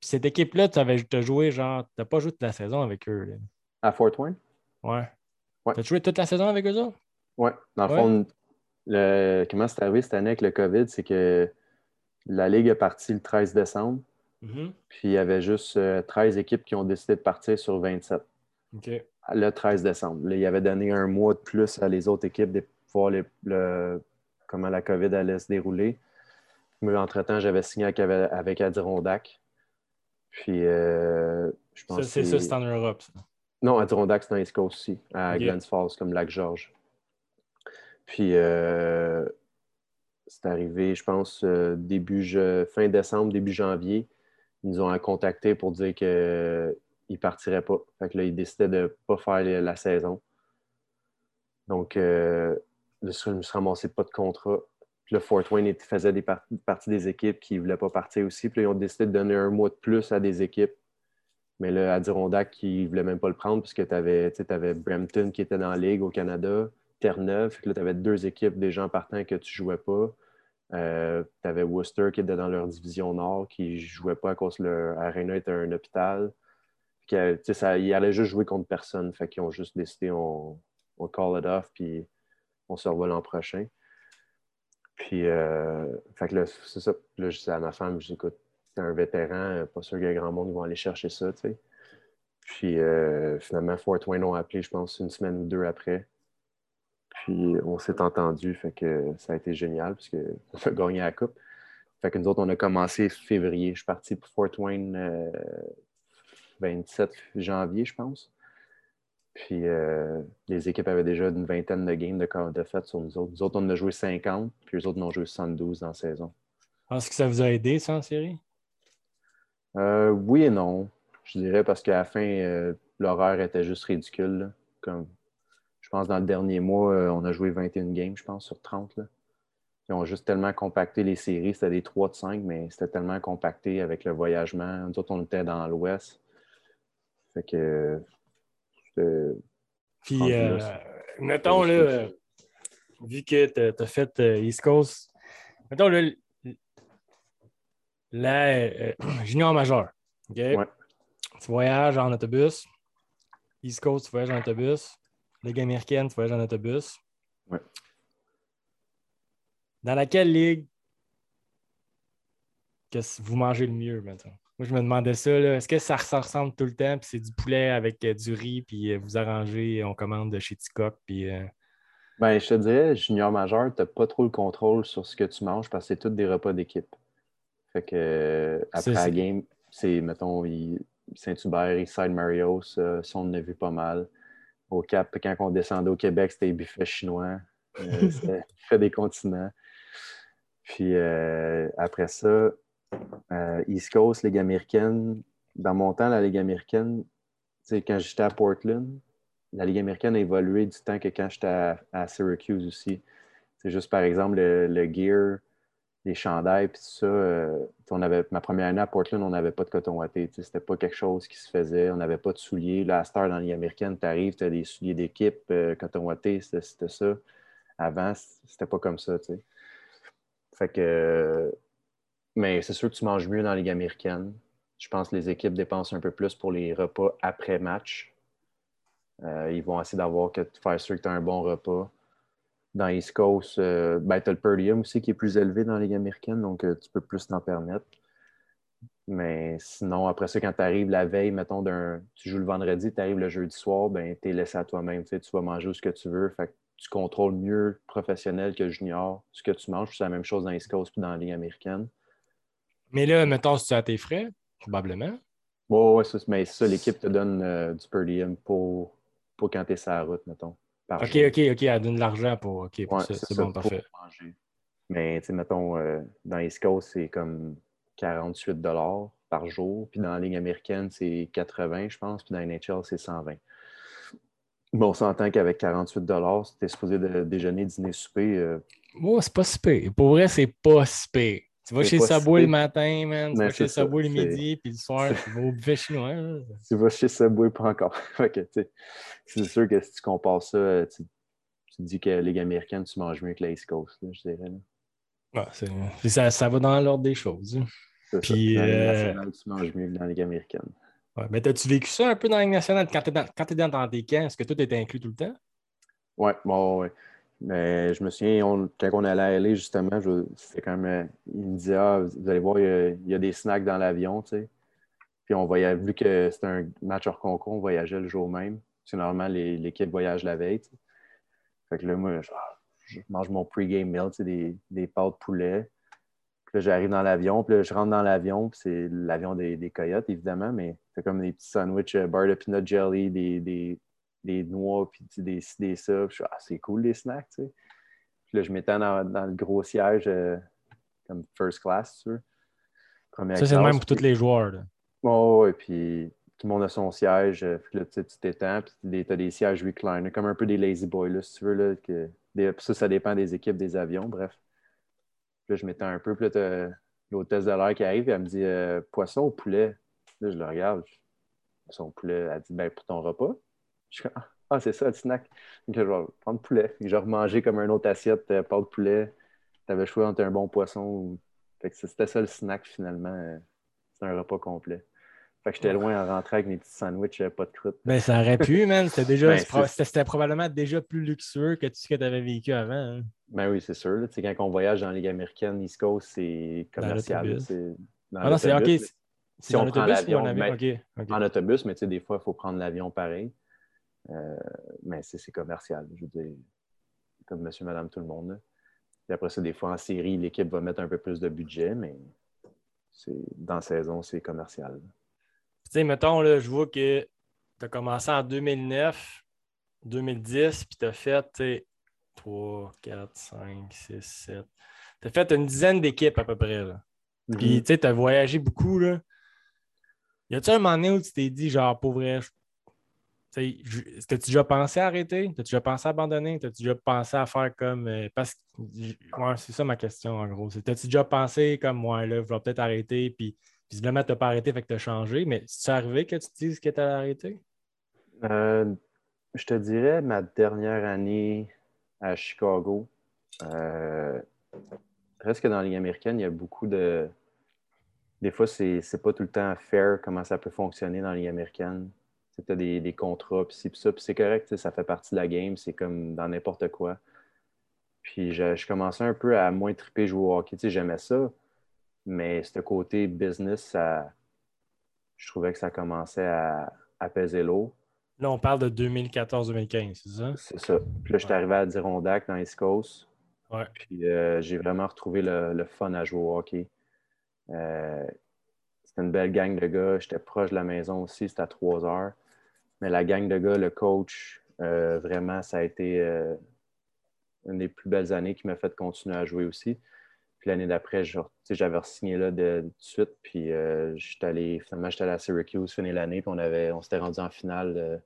Puis cette équipe-là, tu as joué, genre, tu n'as pas joué toute la saison avec eux. À Fort Wayne? Ouais. ouais. Tu as joué toute la saison avec eux autres? Ouais. Dans le fond, comment c'est arrivé cette année avec le COVID, c'est que la Ligue est partie le 13 décembre. Mm-hmm. Puis il y avait juste 13 euh, équipes qui ont décidé de partir sur 27. Le 13 décembre. il y avait donné un mois de plus à les autres équipes de voir le, comment la COVID allait se dérouler. Mais entre-temps, j'avais signé avec, Adirondack. Puis euh, je pense C'est ça, c'est en Europe, ça. Non, Adirondack, c'est dans East Coast aussi, à Glens Falls, comme Lac-Georges. Puis euh, c'est arrivé, je pense, euh, début fin décembre, début janvier. Ils nous ont contactés pour dire qu'ils ne partiraient pas. Là, ils décidaient de ne pas faire la saison. Donc, euh, je me suis ramassé pas de contrat. Puis Fort Wayne faisait des parties des équipes qui ne voulaient pas partir aussi. Puis ils ont décidé de donner un mois de plus à des équipes. Mais là, Adirondack, qui ne voulait même pas le prendre parce que tu avais, avais Brampton qui était dans la Ligue au Canada. Terre-Neuve. Là, tu avais deux équipes déjà en partant que tu jouais pas. Euh, tu avais Worcester qui était dans leur division nord, qui jouait pas à cause leur arena était un hôpital. ça, ils allaient juste jouer contre personne. Fait qu'ils ont juste décidé on, on call it off, puis on se revoit l'an prochain. Puis, euh, fait que là, c'est ça. Là, je dis à ma femme, je dis, écoute, t'es un vétéran, pas sûr qu'il y a grand monde qui va aller chercher ça. Puis, euh, finalement, Fort Wayne ont appelé, je pense, une semaine ou deux après. Puis on s'est entendu, fait que ça a été génial parce qu'on a gagné la coupe. Fait que nous autres, on a commencé février. Je suis parti pour Fort Wayne le 27 janvier, je pense. Puis euh, les équipes avaient déjà une vingtaine de games de, de fait sur nous autres. Nous autres, on en a joué 50, puis les autres, on en a joué 72 dans la saison. Est-ce que ça vous a aidé, ça, en série? Euh, oui et non. Je dirais parce qu'à la fin, euh, l'horaire était juste ridicule. Comme je pense dans le dernier mois, euh, on a joué 21 games, je pense, sur 30. Ils ont juste tellement compacté les séries. C'était des 3 de 5, mais c'était tellement compacté avec le voyagement. Nous autres, on était dans l'ouest. Fait que. Puis, euh, mettons, là, vu que tu as, fait euh, East Coast, mettons, là, la junior majeur. Tu voyages en autobus. East Coast, tu voyages en autobus. Ligue américaine, tu voyages en autobus. Ouais. Dans laquelle ligue que vous mangez le mieux maintenant? Moi, je me demandais ça. Est-ce que ça, ressemble tout le temps? Puis c'est du poulet avec euh, du riz, puis euh, vous arrangez, on commande de chez Ticoc, puis. Euh, ben, je te dirais, junior majeur, tu n'as pas trop le contrôle sur ce que tu manges parce que c'est tous des repas d'équipe. Fait que après la game, c'est, mettons, Saint-Hubert, Eastside Mario, ça, ça, on en a vu pas mal au Cap, quand on descendait au Québec, c'était buffet chinois. Euh, c'était fait des continents. Puis euh, après ça, euh, East Coast, Ligue américaine. Dans mon temps, la Ligue américaine, quand j'étais à Portland, la Ligue américaine a évolué du temps que quand j'étais à, Syracuse aussi. C'est juste, par exemple, le, gear, les chandails, puis ça. Euh, on avait, ma première année à Portland, on n'avait pas de coton watté. C'était pas quelque chose qui se faisait. On n'avait pas de souliers. Là, à Star, dans Ligue américaine, tu arrives, tu as des souliers d'équipe, euh, coton watté, c'était ça. Avant, c'était pas comme ça. Fait que. Mais c'est sûr que tu manges mieux dans la Ligue américaine. Je pense que les équipes dépensent un peu plus pour les repas après match. Euh, ils vont essayer d'avoir que faire sûr que tu as un bon repas. Dans East Coast, euh, ben, tu as le podium aussi qui est plus élevé dans la Ligue américaine, donc euh, tu peux plus t'en permettre. Mais sinon, après ça, quand tu arrives la veille, mettons, d'un, tu joues le vendredi, tu arrives le jeudi soir, ben, tu es laissé à toi-même. Tu, vas manger ce que tu veux. Fait tu contrôles mieux professionnel que junior ce que tu manges. C'est la même chose dans East Coast et dans la Ligue américaine. Mais là, mettons, si tu as tes frais, probablement. Oui, ouais, mais ça, l'équipe te donne du per pour pour quand tu es sur la route, mettons. OK, OK, OK, elle donne de l'argent pour, OK, pour ça. C'est bon, parfait. Manger. Mais, tu sais, mettons, euh, dans East Coast, c'est comme 48 par jour. Puis dans la ligne américaine, c'est 80, je pense. Puis dans la NHL, c'est 120. Bon, on s'entend qu'avec 48 si tu es supposé de déjeuner, dîner, souper. Euh... Oh, c'est pas si Pour vrai, c'est pas si tu vas chez Subway le matin, man. Tu vas chez Subway le midi, puis le soir, tu vas au buffet chinois. tu vas chez Subway pas encore. c'est sûr que si tu compares ça, tu, tu dis que la Ligue américaine, tu manges mieux que la East Coast, je dirais. ça, ça, va dans l'ordre des choses. Puis, Dans euh... tu manges mieux que dans la Ligue américaine. Ouais, mais as-tu vécu ça un peu dans la Ligue nationale quand tu es dans, quand es dans, dans tes camps? Est-ce que tout était inclus tout le temps? Oui, bon, ouais. Mais je me souviens, quand on allait LA, justement, c'était quand même. Euh, il me disait Ah, vous allez voir, il y a, des snacks dans l'avion, tu sais. Puis on voyait, vu que c'était un match hors concours, on voyageait le jour même. C'est normalement, l'équipe voyage la veille. Fait que là, moi, je, mange mon pre-game meal, tu sais, des, des pâtes poulet. Puis là, j'arrive dans l'avion, puis là, je rentre dans l'avion, puis c'est l'avion des, coyotes, évidemment, mais c'est comme des petits sandwichs, euh, beurre de peanut jelly, des noix, puis des, des ça. je suis ah, c'est cool les snacks, tu sais. Puis là, je m'étends dans, le gros siège euh, comme first class, tu sais. ça, c'est le même pour tous les joueurs. Là. Oh, ouais, puis tout le monde a son siège. Euh, puis là, tu t'étends, puis tu as des sièges recliner, comme un peu des lazy boys, là, si tu veux. Là, que, ça, ça dépend des équipes, des avions, bref. Puis là, je m'étends un peu, puis là, tu as l'hôtesse de l'air qui arrive, et elle me dit euh, poisson ou poulet? Là, je le regarde. Poisson poulet? Elle dit ben, pour ton repas. Je suis ah, c'est ça, le snack. Donc, je vais prendre poulet. J'ai remangé comme un autre assiette, euh, pas de poulet. Tu avais choisi entre un bon poisson. Ou... c'était ça le snack finalement. Euh, c'est un repas complet. Fait que j'étais loin en rentrant avec mes petits sandwichs, euh, pas de croûte. Ben, ça aurait pu, man. C'était déjà, ben, c'était probablement déjà plus luxueux que tout ce que tu avais vécu avant. Hein. Ben oui, c'est sûr. sais, quand on voyage dans la Ligue américaine, East Coast, c'est commercial. Ah non, c'est OK. Si on prend l'avion, en autobus, mais tu sais, des fois, il faut prendre l'avion pareil. Euh, mais c'est commercial, je veux dire, comme monsieur, madame, tout le monde. Et après ça, des fois, en série, l'équipe va mettre un peu plus de budget, mais dans la saison, c'est commercial. Tu sais, mettons, là, je vois que tu as commencé en 2009, 2010, puis tu as fait 3, 4, 5, 6, 7. Tu as fait une dizaine d'équipes à peu près. Là. Puis, mm-hmm. tu as voyagé beaucoup. Là. Y a-tu un moment donné où tu t'es dit, genre, pour vrai, est-ce que tu as déjà pensé à arrêter? As-tu déjà pensé à abandonner? As-tu déjà pensé à faire comme. Euh, parce que c'est ça ma question en gros. As-tu déjà pensé comme moi, là, je vais peut-être arrêter, puis visiblement, tu n'as pas arrêté, fait que tu as changé, mais c'est arrivé que tu te dises que tu as arrêté? Euh, je te dirais ma dernière année à Chicago. Euh, presque dans la Ligue américaine, il y a beaucoup de. Des fois, c'est pas tout le temps fair comment ça peut fonctionner dans la Ligue américaine tu as des, contrats, puis ça, puis c'est correct, ça fait partie de la game, c'est comme dans n'importe quoi. Puis je, commençais un peu à moins triper jouer au hockey, j'aimais ça, mais ce côté business, je trouvais que ça commençait à, à peser l'eau. Là, on parle de 2014-2015, c'est ça? C'est ça. Puis là, je suis arrivé à Dirondac dans East Coast. Ouais. Puis euh, j'ai vraiment retrouvé le, fun à jouer au hockey. Euh, c'était une belle gang de gars. J'étais proche de la maison aussi, c'était à trois heures. Mais la gang de gars, le coach, euh, vraiment, ça a été euh, une des plus belles années qui m'a fait continuer à jouer aussi. Puis l'année d'après, j'avais signé là de, de suite. Puis euh, allé, finalement, j'étais allé à Syracuse finir l'année. Puis on, on s'était rendu en finale. Euh,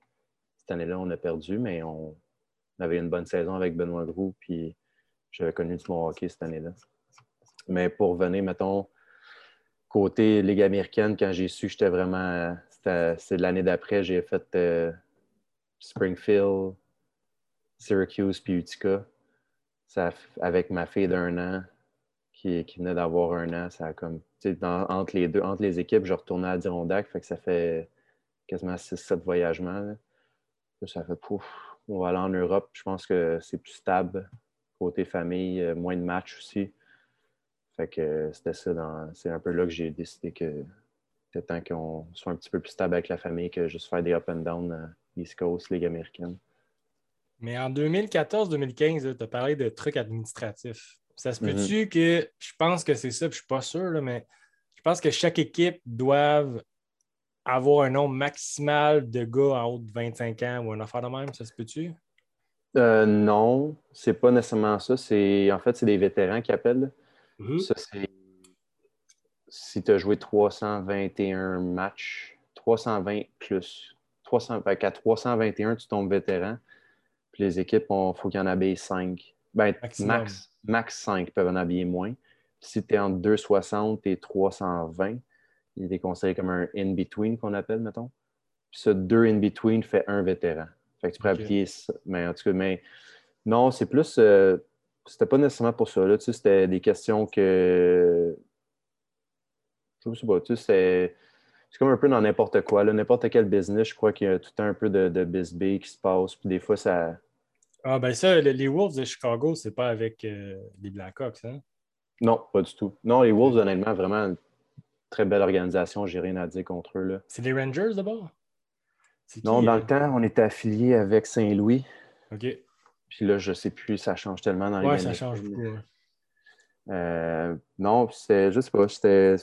cette année-là, on a perdu, mais on, avait une bonne saison avec Benoît Groux. Puis j'avais connu du mon hockey cette année-là. Mais pour venir, mettons, côté Ligue américaine, quand j'ai su que j'étais vraiment. C'est l'année d'après, j'ai fait euh, Springfield, Syracuse puis Utica. Ça, avec ma fille d'un an qui, venait d'avoir un an, ça entre les deux, entre les équipes, je retournais à Dirondac, fait que ça fait quasiment 6-7 voyagements. Ça fait pouf, on va aller en Europe. Je pense que c'est plus stable côté famille, euh, moins de matchs aussi. Fait que c'était ça. C'est un peu là que j'ai décidé que c'était temps qu'on soit un petit peu plus stable avec la famille que juste faire des up and down euh, East Coast, Ligue américaine. Mais en 2014-2015, tu as parlé de trucs administratifs. Ça se mhm. peut-tu que je pense que c'est ça, je ne suis pas sûr, mais je pense que chaque équipe doit avoir un nombre maximal de gars en haut de 25 ans ou un affaire de même, ça se peut-tu? Euh, non, c'est pas nécessairement ça. en fait, c'est des vétérans qui appellent. Mhm. Ça, c'est si tu as joué 321 matchs, 320 plus. 300, à 321, tu tombes vétéran. Puis les équipes, il faut qu'il y en habille 5. Ben, max, max 5 peuvent en habiller moins. si tu es entre 260 et 320, il est considéré comme un in-between qu'on appelle, mettons. Puis ce deux in-between fait un vétéran. Fait que tu peux appliquer ça. Mais en tout cas, mais non, c'est plus. Euh, c'était pas nécessairement pour ça. Là. Tu sais, c'était des questions que. Je sais pas, tu sais, c'est c'est comme un peu dans n'importe quoi. N'importe quel business, je crois qu'il y a tout un peu de, de biz qui se passe. Puis des fois, ça. Ah, ben ça, les Wolves de Chicago, c'est pas avec euh, les Blackhawks, hein? Non, pas du tout. Non, les Wolves, honnêtement, vraiment une très belle organisation. J'ai rien à dire contre eux. C'est les Rangers d'abord? Non, dans le euh? temps, on était affilié avec Saint-Louis. OK. Puis là, je sais plus, ça change tellement dans les Ouais, ça change beaucoup. Euh, non, c'était, je sais pas, c'était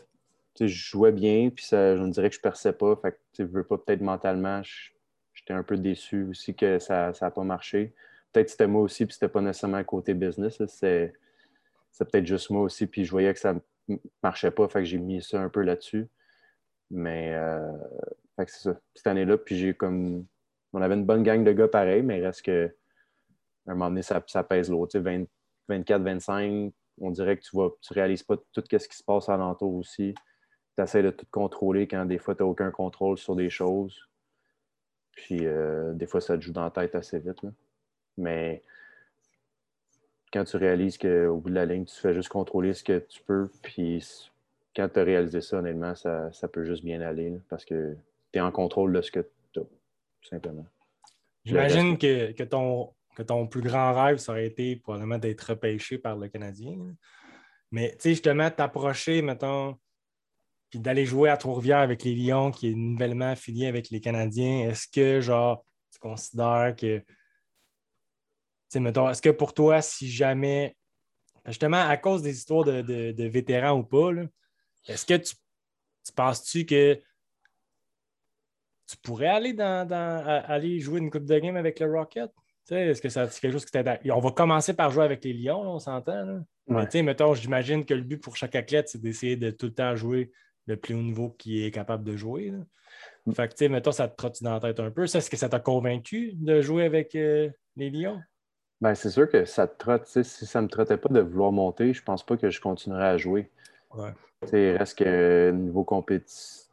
je jouais bien, puis ça, je me dirais que je perçais pas. Fait que, veux pas, peut-être mentalement, j'étais un peu déçu aussi que ça n'a pas marché. Peut-être c'était moi aussi, puis c'était pas nécessairement côté business. C'est peut-être juste moi aussi, puis je voyais que ça marchait pas, fait que j'ai mis ça un peu là-dessus. Mais euh, c'est ça. Cette année-là, puis j'ai comme. On avait une bonne gang de gars pareil, mais il reste que. À un moment donné, ça, pèse l'autre. 24, 25, on dirait que tu ne tu réalises pas tout ce qui se passe alentour aussi tu essaies de tout contrôler quand des fois tu n'as aucun contrôle sur des choses. Puis euh, des fois, ça te joue dans la tête assez vite. Mais quand tu réalises qu'au bout de la ligne, tu fais juste contrôler ce que tu peux, puis quand tu as réalisé ça, honnêtement, ça, peut juste bien aller parce que tu es en contrôle de ce que tu as, tout simplement. J'imagine que, ton, que ton plus grand rêve, ça aurait été probablement d'être repêché par le Canadien. Mais tu sais, justement, t'approcher, mettons, puis d'aller jouer à Trois-Rivières avec les Lions, qui est nouvellement affilié avec les Canadiens, est-ce que, genre, tu considères que. Mettons, est-ce que pour toi, si jamais, justement, à cause des histoires de, vétérans ou pas, est-ce que tu, penses-tu que tu pourrais aller dans, aller jouer une coupe de game avec le Rocket? Est-ce que c'est quelque chose qui t'aide? On va commencer par jouer avec les Lions, on s'entend. Mais mettons, j'imagine que le but pour chaque athlète, c'est d'essayer de tout le temps jouer le plus haut niveau qui est capable de jouer. Mm. Fait que, tu sais, mettons, ça te trotte dans la tête un peu? est-ce que ça t'a convaincu de jouer avec euh, les Lions? Ben, c'est sûr que ça te trotte. Si ça ne me trottait pas de vouloir monter, je pense pas que je continuerais à jouer. Ouais. Il reste que niveau compétition,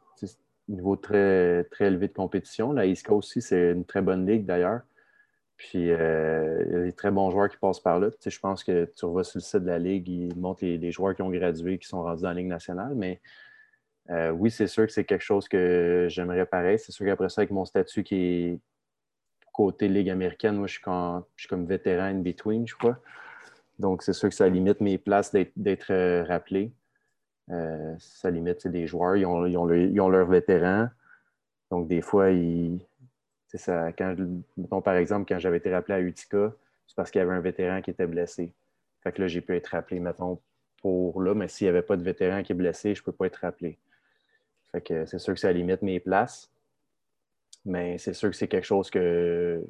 niveau très, très élevé de compétition. La East Coast aussi, c'est une très bonne ligue d'ailleurs. Puis euh, il y a des très bons joueurs qui passent par là. je pense que tu revois sur le site de la Ligue, ils montrent les, les, joueurs qui ont gradué, qui sont rendus dans la Ligue nationale, mais euh, oui, c'est sûr que c'est quelque chose que j'aimerais pareil. C'est sûr qu'après ça, avec mon statut qui est côté Ligue américaine, moi, je suis, comme vétéran in between, je crois. Donc, c'est sûr que ça limite mes places d'être euh, rappelé. Euh, ça limite des joueurs, ils ont, ils, ont le, leur vétéran. Donc, des fois, ils, ça, quand, par exemple, quand j'avais été rappelé à Utica, c'est parce qu'il y avait un vétéran qui était blessé. Fait que là, j'ai pu être rappelé, mettons, pour là, mais s'il n'y avait pas de vétéran qui est blessé, je ne peux pas être rappelé. Fait que c'est sûr que ça limite mes places. Mais c'est sûr que c'est quelque chose que,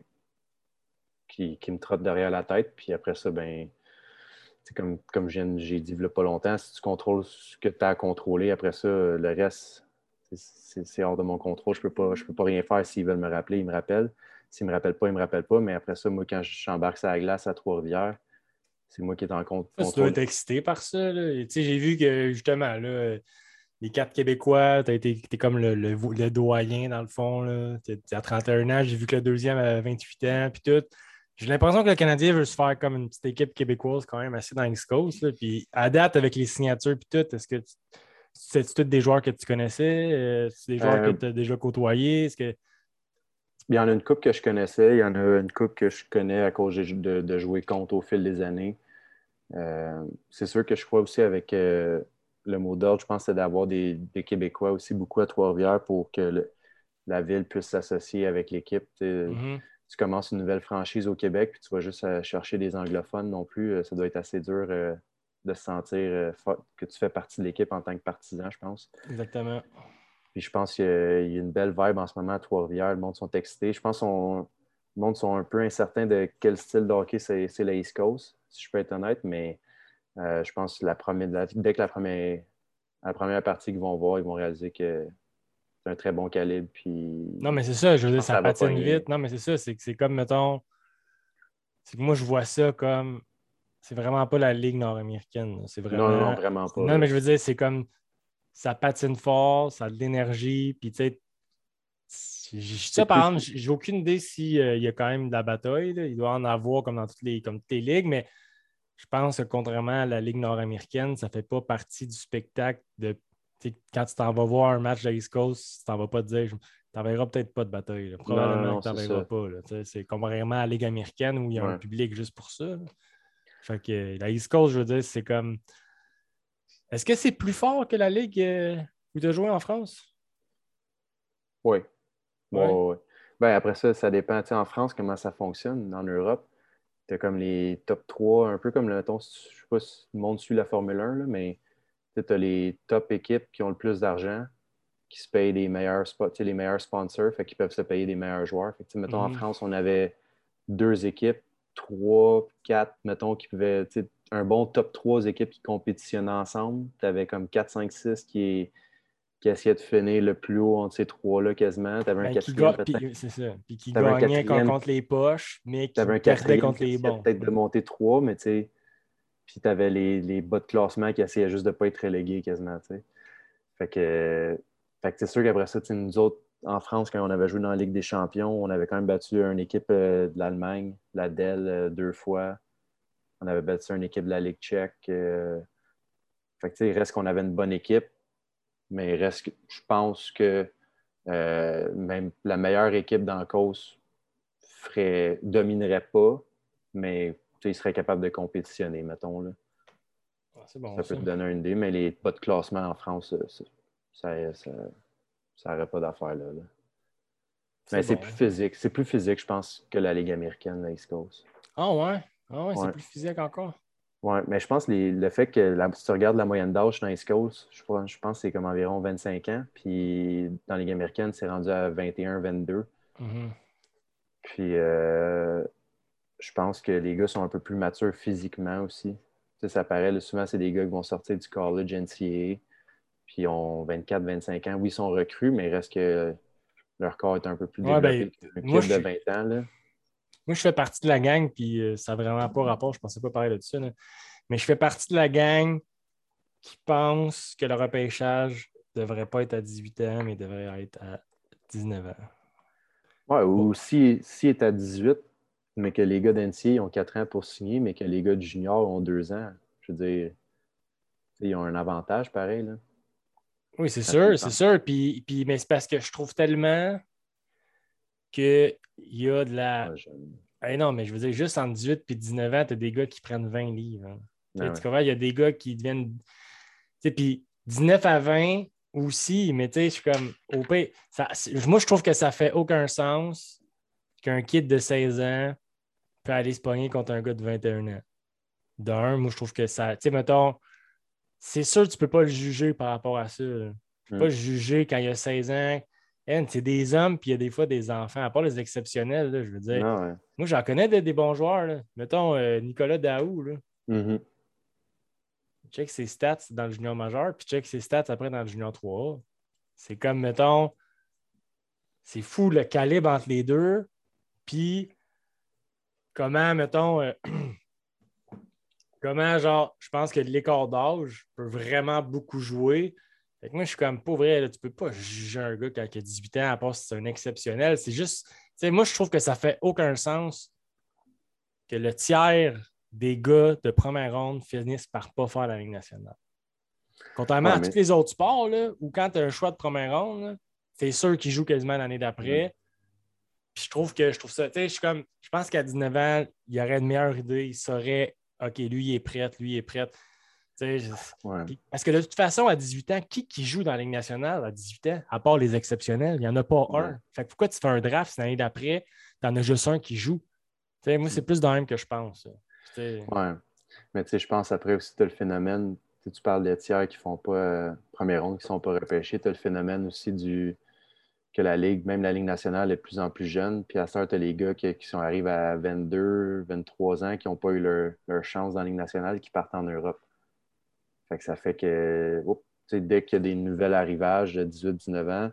qui, me trotte derrière la tête. Puis après ça, ben, comme, comme j'ai dit il n'y a pas longtemps, si tu contrôles ce que tu as à contrôler, après ça, le reste, c'est hors de mon contrôle. Je ne peux, pas, peux pas rien faire. S'ils veulent me rappeler, ils me rappellent. S'ils ne me rappellent pas, ils ne me rappellent pas. Mais après ça, moi, quand j'embarque sur la glace à Trois-Rivières, c'est moi qui est en compte. Tu dois être excité par ça. J'ai vu que justement, là, les quatre Québécois, tu es comme le, le, doyen dans le fond. Tu as 31 ans, j'ai vu que le deuxième avait 28 ans, puis tout. J'ai l'impression que le Canadien veut se faire comme une petite équipe québécoise quand même assez dans l'East Coast. Puis à date, avec les signatures et tout, est-ce que c'est tous des joueurs que tu connaissais? Euh, c'est des joueurs que euh, tu as déjà côtoyés? Est-ce que... Il y en a une coupe que je connaissais, il y en a une coupe que je connais à cause de, jouer contre au fil des années. Euh, c'est sûr que je crois aussi avec le mot d'ordre, je pense c'est d'avoir des, Québécois aussi beaucoup à Trois-Rivières pour que la ville puisse s'associer avec l'équipe. Mm-hmm tu commences une nouvelle franchise au Québec, puis tu vas juste euh, chercher des anglophones non plus, euh, ça doit être assez dur euh, de se sentir que tu fais partie de l'équipe en tant que partisan, je pense. Exactement. Puis je pense qu'il y, a une belle vibe en ce moment à Trois-Rivières. Le monde sont excités. Je pense que le monde sont un peu incertains de quel style de hockey c'est la East Coast, si je peux être honnête, mais je pense que la première, dès que la première, la première partie qu'ils vont voir, ils vont réaliser que un très bon calibre. Puis... Non, mais c'est ça, je veux dire, ça, patine vite. Non, mais c'est ça, c'est que c'est comme, mettons, c'est que moi, je vois ça comme. C'est vraiment pas la Ligue nord-américaine. C'est vraiment... Non, non, vraiment pas. Non, mais je veux dire, c'est comme. Ça patine fort, ça a de l'énergie, puis tu sais. Ça, par exemple, j'ai aucune idée s'il euh, y a quand même de la bataille. Il doit en avoir comme dans toutes les, comme toutes les ligues, mais je pense que contrairement à la Ligue nord-américaine, ça ne fait pas partie du spectacle de quand tu t'en vas voir un match de l'East Coast, tu t'en vas pas te dire, tu n'enverras peut-être pas de bataille. Probablement que n'en verras pas. C'est complètement à la Ligue américaine où il y a un public juste pour ça. Fait que la East Coast, je veux dire, c'est comme. Est-ce que c'est plus fort que la Ligue euh, où tu as joué en France? Oui. Ben, après ça, ça dépend. en France, comment ça fonctionne. En Europe, tu as comme les top 3, un peu comme le. Je ne sais pas si le monde suit la Formule 1, là, mais tu as les top équipes qui ont le plus d'argent, qui se payent les meilleurs, les meilleurs sponsors, fait qu'ils peuvent se payer des meilleurs joueurs. Fait mettons, en mhm. France, on avait deux équipes, trois, quatre, mettons, qui pouvaient. Un bon top trois équipes qui compétitionnaient ensemble. Tu avais comme 4, 5, 6 qui, qui essayaient de finir le plus haut entre ces trois-là quasiment. Tu avais un ben, quatrième. C'est ça. Puis qui gagnait contre les poches, mais qui perdait contre les bons. Peut-être de monter trois, mais tu sais puis tu avais les, les, bas de classement qui essayaient juste de ne pas être relégués quasiment. Fait que, fait que c'est sûr qu'après ça, nous autres, en France, quand on avait joué dans la Ligue des Champions, on avait quand même battu une équipe euh, de l'Allemagne, la Dell, euh, deux fois. On avait battu une équipe de la Ligue tchèque. Euh. Fait que, il reste qu'on avait une bonne équipe, mais reste que je pense que même la meilleure équipe dans la cause ferait, dominerait pas, mais il serait capable de compétitionner, mettons. Là. Ah, ça, peut te donner une idée, mais les pas de classement en France, ça n'aurait pas d'affaire là. Mais c'est plus physique. C'est plus physique, je pense, que la Ligue américaine, la East Coast. Ah ouais? Ah ouais, c'est plus physique encore? Oui, mais je pense que le fait que si tu regardes la moyenne d'âge dans East Coast, je, je pense que c'est comme environ 25 ans. Puis dans Ligue américaine, c'est rendu à 21, 22. Mm-hmm. Puis euh, je pense que les gars sont un peu plus matures physiquement aussi. ça paraît, souvent, c'est des gars qui vont sortir du college NCAA, puis ont 24, 25 ans. Oui, ils sont recrues, mais il reste que leur corps est un peu plus développé ben, qu'un de 20 ans. Là. Moi, je fais partie de la gang, puis euh, ça n'a vraiment pas rapport, je ne pensais pas parler de ça. Mais je fais partie de la gang qui pense que le repêchage ne devrait pas être à 18 ans, mais devrait être à 19 ans. Ouais, ou si, si est à 18, mais que les gars d'NCA ont 4 ans pour signer, mais que les gars de junior ont 2 ans. Je veux dire, ils ont un avantage pareil. Là. Oui, c'est sûr, c'est sûr. Puis, puis, mais c'est parce que je trouve tellement qu'il y a de la. Ah, non, mais je veux dire, juste en 18 et 19 ans, tu as des gars qui prennent 20 livres. Hein. Ah tu comprends? Il y a des gars qui deviennent. Tu sais, puis 19 à 20 aussi, mais tu sais, je suis comme. Au ça, moi, je trouve que ça fait aucun sens qu'un kid de 16 ans aller se pogner contre un gars de 21 ans. D'un, moi, je trouve que ça. Tu sais, mettons, c'est sûr que tu ne peux pas le juger par rapport à ça. Tu ne peux pas le juger quand il a 16 ans. C'est des hommes, puis il y a des fois des enfants, à part les exceptionnels, je veux dire. Ah moi, j'en connais des, bons joueurs. Mettons euh, Nicolas Daou. Là. Mm-hmm. check ses stats dans le junior majeur, puis check ses stats après dans le junior 3 C'est comme, mettons, c'est fou le calibre entre les deux. Puis, comment, mettons, euh, comment, genre, je pense que l'écart d'âge peut vraiment beaucoup jouer. Fait que moi, je suis comme, pas vrai, là, tu peux pas juger un gars qui a 18 ans à part si c'est un exceptionnel. C'est juste, tu sais, moi, je trouve que ça fait aucun sens que le tiers des gars de première ronde finissent par pas faire la Ligue nationale. Contrairement à tous les autres sports, là, où quand tu as un choix de première ronde, c'est sûr qu'ils jouent quasiment l'année d'après. Puis je trouve que je trouve ça, tu sais, je comme, je pense qu'à 19 ans, il aurait une meilleure idée, il saurait, OK, lui, il est prêt, lui, il est prêt. Parce que de toute façon, à 18 ans, qui, qui joue dans la Ligue nationale à 18 ans, à part les exceptionnels? Il n'y en a pas un. Fait que pourquoi tu fais un draft si l'année d'après, tu en as juste un qui joue? moi, c'est plus dans même que je pense. Oui. Mais tu sais, je pense après aussi, tu as le phénomène, tu parles des tiers qui ne font pas euh, première ronde, qui ne sont pas repêchés. Tu as le phénomène aussi du que la Ligue, même la Ligue nationale, est de plus en plus jeune. Puis à ça, tu as les gars qui, sont arrivés à 22, 23 ans, qui n'ont pas eu leur, chance dans la Ligue nationale, qui partent en Europe. Fait que ça fait que dès qu'il y a des nouvelles arrivages de 18-19 ans,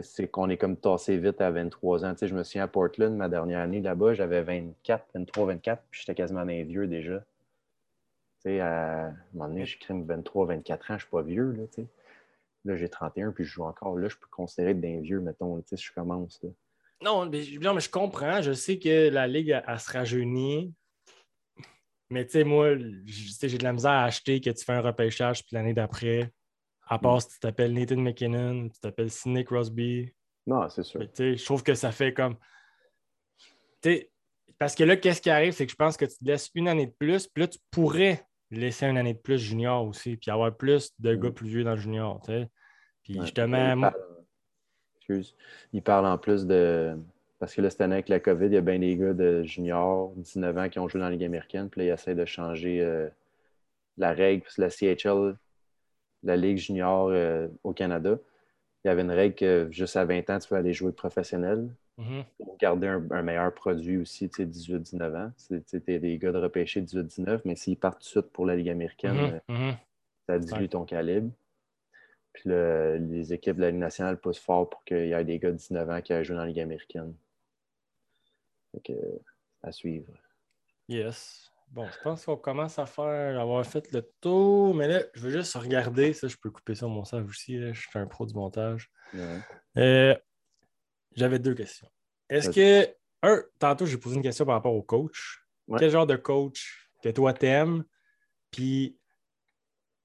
c'est qu'on est comme tassé vite à 23 ans. je me souviens à Portland, ma dernière année là-bas, j'avais 24, 23, 24, puis j'étais quasiment un vieux déjà. à un moment donné, j'ai 23, 24 ans, je ne suis pas vieux. Là, là j'ai 31, puis je joue encore. Là, je peux considérer d'un vieux, mettons, si je commence. Non mais, mais, je comprends. Je sais que la Ligue, elle, se rajeunit. Mais tu sais, moi, j'ai de la misère à acheter que tu fais un repêchage, puis l'année d'après, à part si tu t'appelles Nathan McKinnon, tu t'appelles Sidney Crosby. Non, c'est sûr. Je trouve que ça fait comme. Parce que là, qu'est-ce qui arrive, c'est que je pense que tu te laisses une année de plus, puis là, tu pourrais laisser une année de plus junior aussi, puis avoir plus de gars mm. plus vieux dans le junior. Puis justement. Il parle... Excuse. Il parle en plus de. Parce que là, cette année, avec la COVID, il y a bien des gars de junior, 19 ans, qui ont joué dans la Ligue américaine, puis là, ils essaient de changer euh, la règle, parce que la CHL la Ligue junior euh, au Canada, il y avait une règle que juste à 20 ans, tu peux aller jouer professionnel mm-hmm. pour garder un, meilleur produit aussi, tu sais, 18-19 ans. C'était des gars de repêcher 18-19, mais s'ils partent tout de suite pour la Ligue américaine, mm-hmm. Euh, mm-hmm. ça dilue ton calibre. Puis les équipes de la Ligue nationale poussent fort pour qu'il y ait des gars de 19 ans qui aillent jouer dans la Ligue américaine. À suivre. Yes. Bon, je pense qu'on commence à faire, avoir fait le tour, mais là, je veux juste regarder. Ça, je peux couper ça au montage aussi. Je suis un pro du montage. Euh, j'avais deux questions. Est-ce que, un, tantôt, j'ai posé une question par rapport au coach. Quel genre de coach que toi t'aimes? Puis,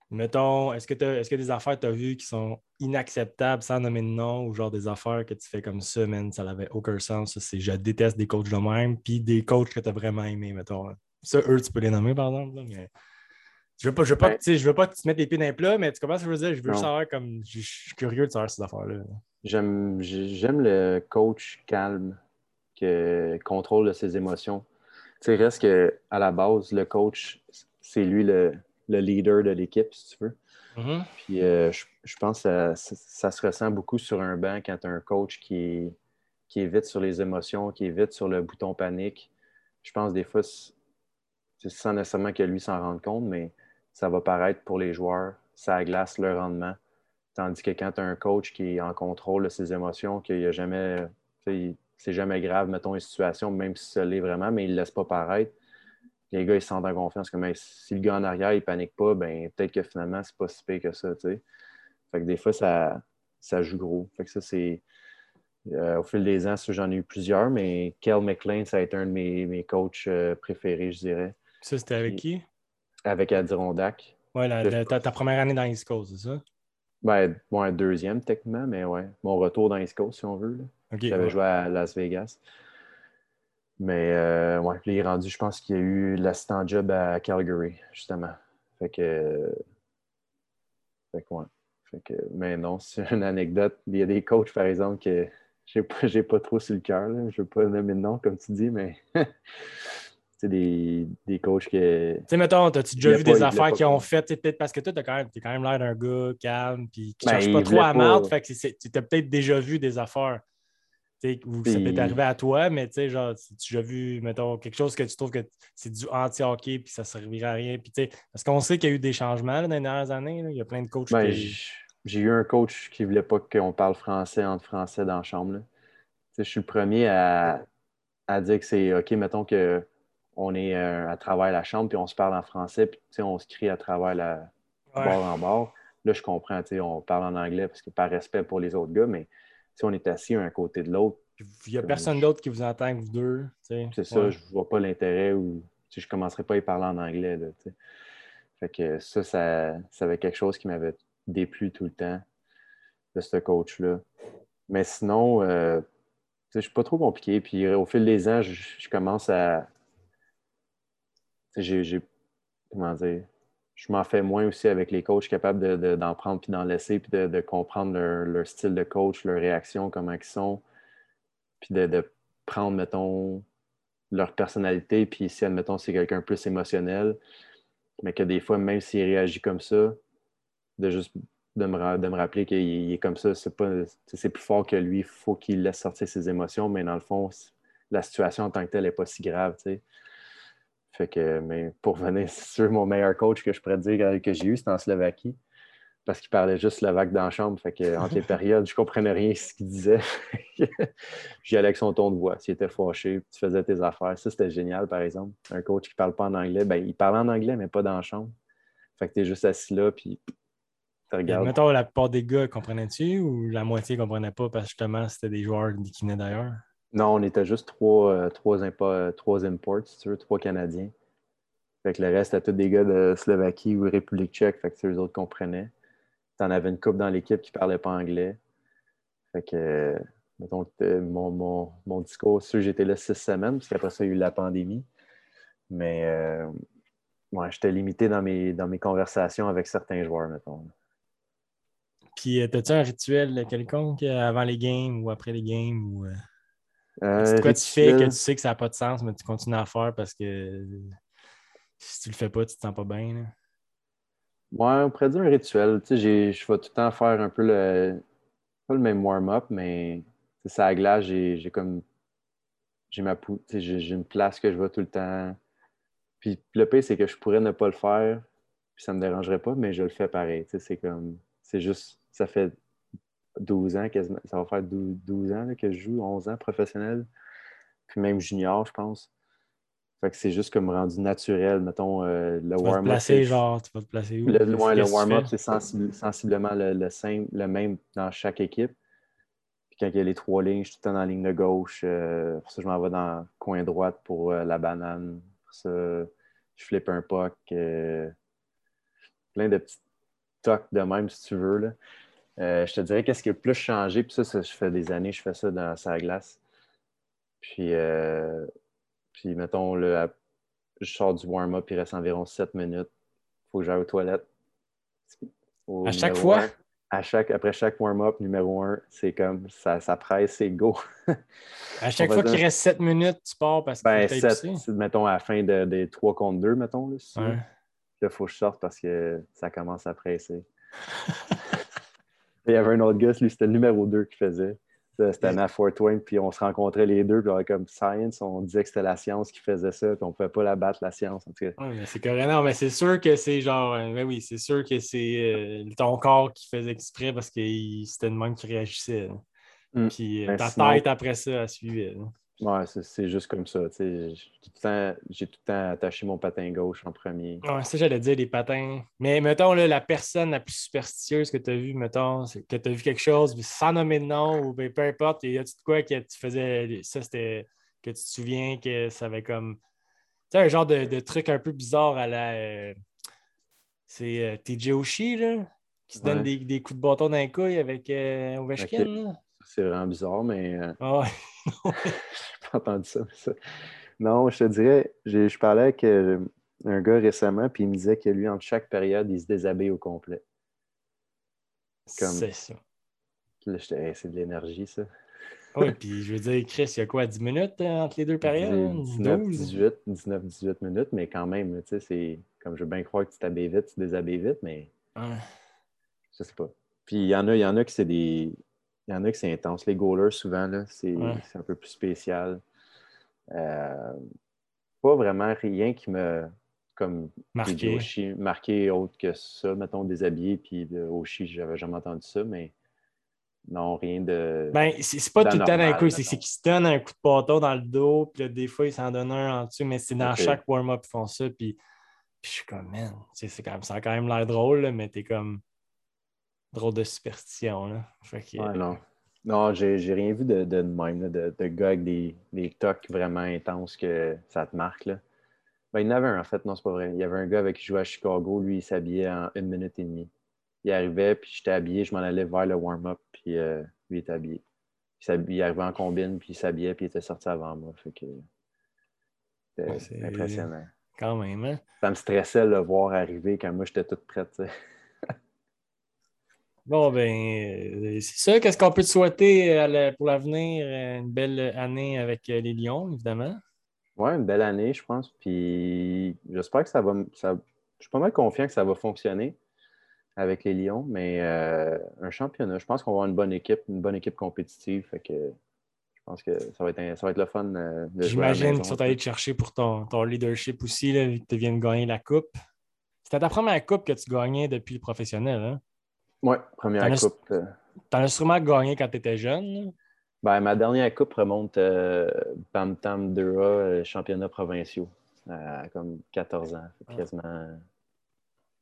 mettons, est-ce que tu est-ce que des affaires tu as vues qui sont inacceptables sans nommer de nom ou genre des affaires que tu fais comme ça, man, ça n'avait aucun sens. C'est je déteste des coachs de même, puis des coachs que tu as vraiment aimé, mettons. Ça, eux, tu peux les nommer, par exemple. mais... Je veux pas, je veux pas, je veux pas te mettre les pieds dans les plats, mais tu comprends ce que je veux dire? Je veux savoir comme. Je suis curieux de savoir ces affaires-là. J'aime, j'aime le coach calme qui contrôle ses émotions. Tu sais, reste que à la base, le coach, c'est lui le, leader de l'équipe, si tu veux. Mm-hmm. Puis euh, je, pense que ça, se ressent beaucoup sur un banc quand tu as un coach qui est, qui est vite sur les émotions, qui est vite sur le bouton panique. Je pense des fois, sans nécessairement que lui s'en rende compte, mais ça va paraître pour les joueurs, ça glace le rendement. Tandis que quand tu as un coach qui est en contrôle de ses émotions, qu'il a jamais, c'est jamais grave, mettons, une situation, même si ça l'est vraiment, mais il ne laisse pas paraître. Les gars, ils se sentent en confiance. Comme, si le gars en arrière, il panique pas, ben, peut-être que finalement, c'est pas si pire que ça. Fait que des fois, ça, ça joue gros. Fait que ça, c'est. Euh, au fil des ans, j'en ai eu plusieurs, mais Kel McLean, ça a été un de mes, mes coachs euh, préférés, je dirais. Ça, c'était avec qui? Avec Adirondack. Oui, ta, première année dans East Coast, c'est ça? Ben, un deuxième techniquement, mais ouais. Mon retour dans East Coast, si on veut. J'avais joué à Las Vegas. Mais euh, ouais, il est rendu, je pense qu'il y a eu l'assistant job à Calgary, justement. Fait que. Fait que, ouais. Fait que, mais non, c'est une anecdote. Il y a des coachs, par exemple, que j'ai pas, pas trop sur le cœur. Je ne veux pas nommer de nom, comme tu dis, mais des, des coachs qui. Tu sais, mettons, as-tu déjà vu des affaires qui ont fait, peut-être parce que toi, tu quand même, même l'air d'un gars calme, puis qui ne ben, cherche pas trop à marre, fait que tu as peut-être déjà vu des affaires. Ou ça peut arriver à toi, mais tu sais, genre, tu as vu, mettons, quelque chose que tu trouves que c'est du anti-hockey puis ça ne servirait à rien. Puis, parce qu'on sait qu'il y a eu des changements dans les dernières années. Il y a plein de coachs ben, J'ai eu un coach qui ne voulait pas qu'on parle français entre français dans la chambre. Je suis le premier à, dire que c'est OK, mettons qu'on est euh, à travers la chambre puis on se parle en français puis on se crie à travers la bord en bord. Là, je comprends, on parle en anglais parce que par respect pour les autres gars, mais on est assis un côté de l'autre. Il n'y a personne d'autre qui vous entend que vous deux. C'est ça, je ne vois pas l'intérêt ou je ne commencerai pas à y parler en anglais. Là, fait que ça, ça, ça avait quelque chose qui m'avait déplu tout le temps de ce coach-là. Mais sinon, euh, je ne suis pas trop compliqué. Puis au fil des ans, je, commence à. J'ai. Comment dire? Je m'en fais moins aussi avec les coachs capables d'en prendre puis d'en laisser, puis de, comprendre leur, style de coach, leur réaction, comment ils sont, puis de, prendre, mettons, leur personnalité, puis si, admettons, c'est quelqu'un plus émotionnel, mais que des fois, même s'il réagit comme ça, de juste de me, de me rappeler qu'il est comme ça, c'est plus fort que lui, il faut qu'il laisse sortir ses émotions, mais dans le fond, la situation en tant que telle n'est pas si grave. Fait que, mais pour venir sur mon meilleur coach que je pourrais dire que j'ai eu, c'était en Slovaquie. Parce qu'il parlait juste slovaque dans la chambre. Fait que, entre les périodes, je ne comprenais rien ce qu'il disait. J'y allais avec son ton de voix. S'il était fâché, tu faisais tes affaires. Ça, c'était génial, par exemple. Un coach qui ne parle pas en anglais, ben, il parle en anglais, mais pas dans la chambre. Fait que tu es juste assis là, puis tu regardes. Mettons, la plupart des gars comprenaient-tu ou la moitié ne comprenaient pas parce que justement, c'était des joueurs qui venaient d'ailleurs? Non, on était juste trois, euh, euh, trois imports, si tu veux, trois Canadiens. Fait que le reste, c'était tous des gars de Slovaquie ou République tchèque, fait que eux autres comprenaient. T'en avais une couple dans l'équipe qui ne parlait pas anglais. Fait que, mettons, mon, mon, discours, sûr, j'étais là six semaines, parce qu'après ça, il y a eu la pandémie. Mais euh, j'étais limité dans mes, dans mes conversations avec certains joueurs, mettons. Puis, as-tu un rituel quelconque avant les games ou après les games? Ou... Euh, c'est quoi tu fais que tu sais que ça n'a pas de sens, mais tu continues à faire parce que si tu le fais pas, tu te sens pas bien? Là? Ouais, on pourrait dire un rituel. Tu sais, je vais tout le temps faire un peu le. Pas le même warm-up, mais c'est à glace, j'ai comme. J'ai ma j'ai une place que je vais tout le temps. Puis le pire, c'est que je pourrais ne pas le faire, puis ça me dérangerait pas, mais je le fais pareil. Tu sais, c'est comme. C'est juste. Ça fait 12 ans quasiment. Ça va faire 12, ans que je joue, 11 ans professionnel. Puis même junior, je pense. Fait que c'est juste comme rendu naturel, mettons, euh, le warm-up. placer, genre, tu vas te placer où? Le, le warm-up, c'est sensiblement le, le, même dans chaque équipe. Puis quand il y a les trois lignes, je suis tout le temps dans la ligne de gauche. Euh, pour ça, je m'en vais dans le coin droite pour euh, la banane. Pour ça, je flippe un puck. plein de petits tocs de même, si tu veux. Là. Je te dirais qu'est-ce qui a le plus changé? Puis ça, ça, je fais des années, je fais ça dans sa glace. Puis puis, mettons, le, je sors du warm-up, il reste environ 7 minutes. Il faut que j'aille aux toilettes. à chaque fois? à chaque, après chaque warm-up, numéro 1, c'est comme ça, ça presse, c'est go. à chaque fois qu'il reste 7 minutes, tu pars parce que ben, 7, mettons, à la fin des de, 3 contre 2, mettons. Là, Là, il faut que je sorte parce que ça commence à presser. il y avait un autre gars, lui, c'était le numéro 2 qui faisait. C'était à Fort Wayne, puis on se rencontrait les deux, puis on comme Science, on disait que c'était la science qui faisait ça, puis on ne pouvait pas la battre, la science. En tout cas. c'est correct. mais c'est sûr que c'est genre, euh, ben oui, c'est sûr que c'est euh, ton corps qui faisait exprès parce que c'était le même qui réagissait. Mm. Puis euh, ben, ta tête après ça, elle suivait. Ouais, c'est juste comme ça. J'ai tout, le temps attaché mon patin gauche en premier. Ouais, ça, j'allais dire, les patins. Mais mettons, là, la personne la plus superstitieuse que tu as vue, mettons, que tu as vu quelque chose, sans nommer de nom, ou ben, peu importe, y a-tu de quoi que tu faisais, ça, c'était que tu te souviens que ça avait comme. Tu sais, un genre de, truc un peu bizarre à la. Euh, c'est euh, TJ Oshie, là, qui se donne des, coups de bâton d'un couille avec euh, Ovechkin. C'est vraiment bizarre, mais. Euh, ah ouais. J'ai pas entendu ça, Non, je te dirais, je parlais avec euh, un gars récemment, puis il me disait que lui, entre chaque période, il se déshabille au complet. C'est ça. c'est de l'énergie, ça. oui, puis je veux dire, Chris, il y a quoi, 10 minutes euh, entre les deux périodes? 19, 18, 19, 18 minutes, mais quand même, tu sais, c'est comme je veux bien croire que tu t'habilles vite, tu te déshabilles vite, mais je sais pas. Puis il y en a, il y en a qui c'est des Il y en a qui c'est intense. Les goalers, souvent, là, c'est, Ouais. un peu plus spécial. Euh, pas vraiment rien qui me comme Marqué. Marqué autre que ça, mettons déshabillé, puis de Oshi, j'avais jamais entendu ça, mais non, rien de. Ben, c'est pas tout le temps d'un coup, c'est qu'ils se donnent un coup de bâton dans le dos, puis là, des fois, ils s'en donnent un en dessous, mais c'est dans chaque warm-up qu'ils font ça, puis, puis je suis comme, man, c'est quand même, ça a quand même l'air drôle, là, mais t'es comme drôle de superstition, là. Fait que, Ouais, non. Non, j'ai rien vu de, de même, là, de, de gars avec des, des tocs vraiment intenses que ça te marque. Là. Ben, il y en avait un, en fait, non, c'est pas vrai. Il y avait un gars avec qui je jouais à Chicago, lui, il s'habillait en une minute et demie. Il arrivait, puis j'étais habillé, je m'en allais vers le warm-up, puis euh, lui était habillé. Il, arrivait en combine, puis il s'habillait, puis il était sorti avant moi. Fait que c'était Ouais, impressionnant. Quand même, hein? Ça me stressait de le voir arriver quand moi j'étais toute prête. Tu. Bon, ben, euh, c'est ça. Qu'est-ce qu'on peut te souhaiter la- pour l'avenir? Euh, Une belle année avec euh, les Lions, évidemment. Ouais, une belle année, je pense. Puis j'espère que ça va. Ça, je suis pas mal confiant que ça va fonctionner avec les Lions, mais euh, un championnat, je pense qu'on va avoir une bonne équipe, une bonne équipe compétitive. Fait que je pense que ça va être, un- ça va être le fun euh, de J'imagine qu'ils sont allés te chercher pour ton, ton leadership aussi, là, vu que tu viens de gagner la Coupe. C'était ta première Coupe que tu gagnais depuis le professionnel. Hein? Ouais, première T'en as- coupe. euh, Tu en as sûrement gagné quand tu étais jeune. ben, ma dernière coupe remonte euh, Bam Tam 2A, euh, championnat provinciaux, à comme 14 ans. Que quasiment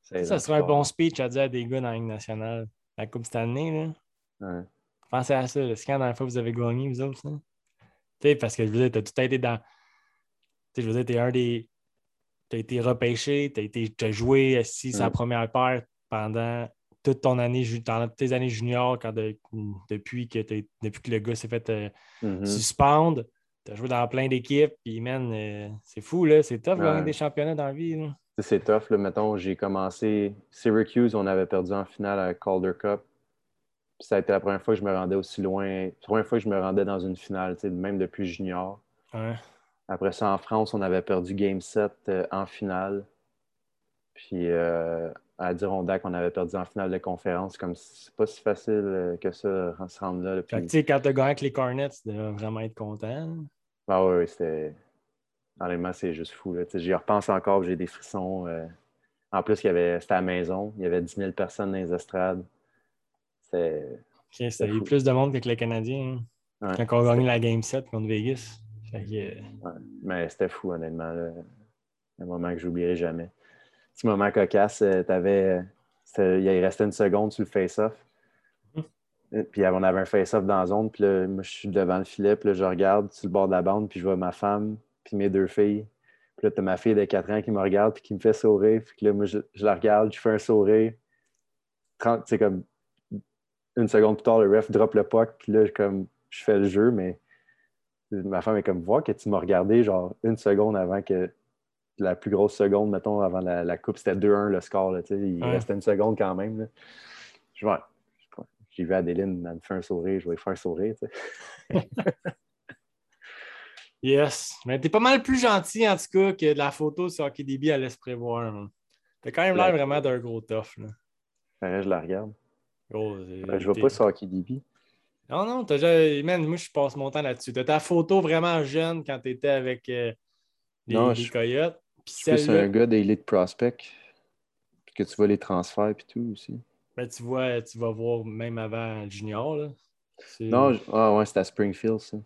16 Ça serait un bon speech à dire à des gars dans la Ligue nationale. La Coupe cette année, là. Ouais. Pensez à ça. C'est quand la dernière fois vous avez gagné, vous autres? là? Tu sais, parce que je veux dire, tu as tout été dans. Tu sais, je veux dire, tu es un des. Tu as été repêché, tu as, été... t'as joué assis sa Mm. première paire pendant toute ton année, toutes tes années juniors, quand de- depuis, que depuis que le gars s'est fait euh, Mhm. suspendre. Tu as joué dans plein d'équipes, puis man, euh, c'est fou, là. C'est tough gagner des championnats dans la vie. C'est tough. Là. Mettons, j'ai commencé Syracuse, on avait perdu en finale à Calder Cup. Puis ça a été la première fois que je me rendais aussi loin. La première fois que je me rendais dans une finale, même depuis junior. Ouais. Après ça, en France, on avait perdu Game 7 euh, en finale. Puis euh, à Adirondack, on avait perdu en finale de conférence. Comme c'est pas si facile euh, que ça, se rendre là. Fait que, Puis, sais, quand tu as gagné avec les Cornets, tu devais vraiment être content. ah ouais, c'était. Honnêtement, c'est juste fou. J'y repense encore, j'ai des frissons. euh. En plus, il y avait... c'était à la maison. Il y avait 10 000 personnes dans les estrades. C'était. Ok, C'était plus de monde qu'avec les Canadiens. hein. ouais, Quand on a gagné la Game 7 contre Vegas. Fait que, euh, ouais. Mais c'était fou, honnêtement. là. Un moment que j'oublierai jamais. Petit moment cocasse, euh, t'avais. c'était- Il restait une seconde sur le face-off. Mhm. Euh, Puis on avait un face-off dans la zone. Puis là, moi, je suis devant le filet. Puis là, je regarde sur le bord de la bande. Puis je vois ma femme. Puis mes deux filles. Puis là, t'as ma fille de 4 ans qui me regarde. Puis qui me fait sourire. Puis là, moi, je, je la regarde. Je fais un sourire. 30, c'est comme une seconde plus tard, le ref drop le puck. Puis là, comme, je fais le jeu. Mais ma femme est comme, voir que tu m'as regardé genre une seconde avant que la plus grosse seconde, mettons, avant la, la coupe, c'était 2-1 le score. Là, tu sais. il Ouais. restait une seconde quand même. là. Je vois, j'ai vu Adeline, elle me fait un sourire, je vais lui faire un sourire. Yes. Mais t'es pas mal plus gentil, en tout cas, que de la photo sur HockeyDB à laisse prévoir. T'as quand même l'air vraiment d'un gros tough. Là. Que je la regarde. Gros, c'est- Ben, je vois t'es- pas sur Hockey DB. Non, non, t'as déjà. Man, moi, je passe mon temps là-dessus. T'as ta photo vraiment jeune quand t'étais avec euh, les, Non, les je- Coyotes. Celle-là, un gars d'Elite Prospect. Puis que tu vois les transferts puis tout aussi. ben, tu vois, tu vas voir même avant le junior. Là. C'est- Non, je- ah ouais, c'était à Springfield, ça.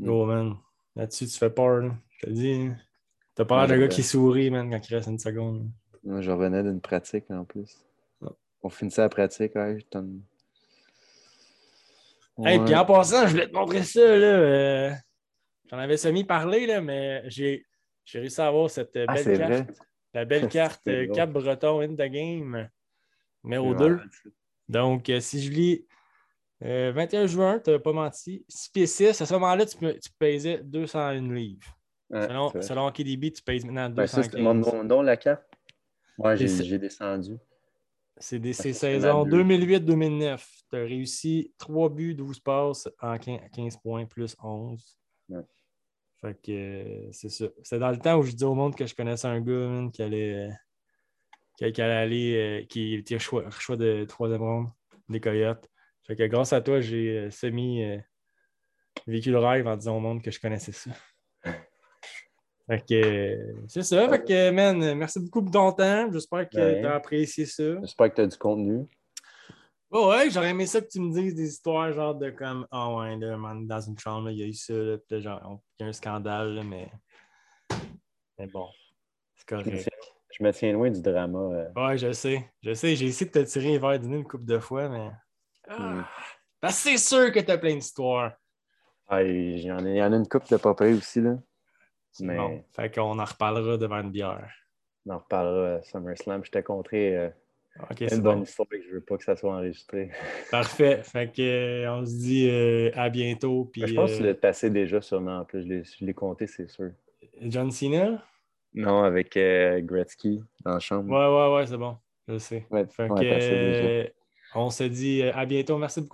Gros, man. Là-dessus, tu fais peur. là. Je te dis. hein. T'as l'air d'un gars j'avais- qui sourit, man, quand il reste une seconde. Moi, je revenais d'une pratique en plus. On finissait la pratique, ouais, Hey, Ouais. puis en passant, je voulais te montrer ça. Là, euh, J'en avais semi-parlé, là, mais j'ai j'ai réussi à avoir cette euh, Ah, belle carte. vrai. La belle carte C'est euh, drôle. Cap Breton in the game, numéro Je 2. me rappelle ça. Donc, euh, si je lis euh, 21 juin, tu n'as pas menti, 6 pieds 6, à ce moment-là, tu, tu pesais 201 livres. Ouais, selon, selon KDB, tu pèses maintenant Ben, ça, 215. c'était mon, mon don, la carte. Ouais, j'ai descendu. C'est des ces saisons deux. 2008-2009. Tu as réussi 3 buts, 12 passes en 15, 15 points plus 11. Ouais. Fait que euh, c'est ça. C'est dans le temps où je disais au monde que je connaissais un gars man, qui allait, euh, qui, allait aller, euh, qui était choix, choix de troisième ronde des Coyotes. Fait que grâce à toi, j'ai semi vécu le rêve en disant au monde que je connaissais ça. Fait que c'est ça. Fait que, man, merci beaucoup pour ton temps. J'espère que Ouais. tu as apprécié ça. J'espère que tu as du contenu. Ouais, ouais, j'aurais aimé ça que tu me dises des histoires genre de comme Ah ouais, là, man, dans une chambre, il y a eu ça, là, puis là, genre, il y a un scandale, là, mais. Mais bon, c'est correct. je me tiens loin du drama. euh. Ouais, je sais. Je sais, j'ai essayé de te tirer vers du nez une couple de fois, mais. Ah, Mm. Parce que c'est sûr que t'as plein d'histoires. Ah, et j'en ai- il y en a une couple de papier aussi. Là. Mais- Bon, fait qu'on en reparlera devant une bière. On en reparlera à SummerSlam. Je t'ai contré euh, Ok, c'est une bonne bon. histoire que je veux pas que ça soit enregistré. Parfait. Fait que, euh, on se dit euh, à bientôt. Puis, je pense que tu euh, l'as passé déjà sûrement. En plus, je l'ai- compté, c'est sûr. John Cena? Non, avec euh, Gretzky dans la chambre. Ouais, ouais, ouais, c'est bon. Je le sais. Ouais, Fait ouais, que, passé déjà. euh, on se dit euh, à bientôt. Merci beaucoup.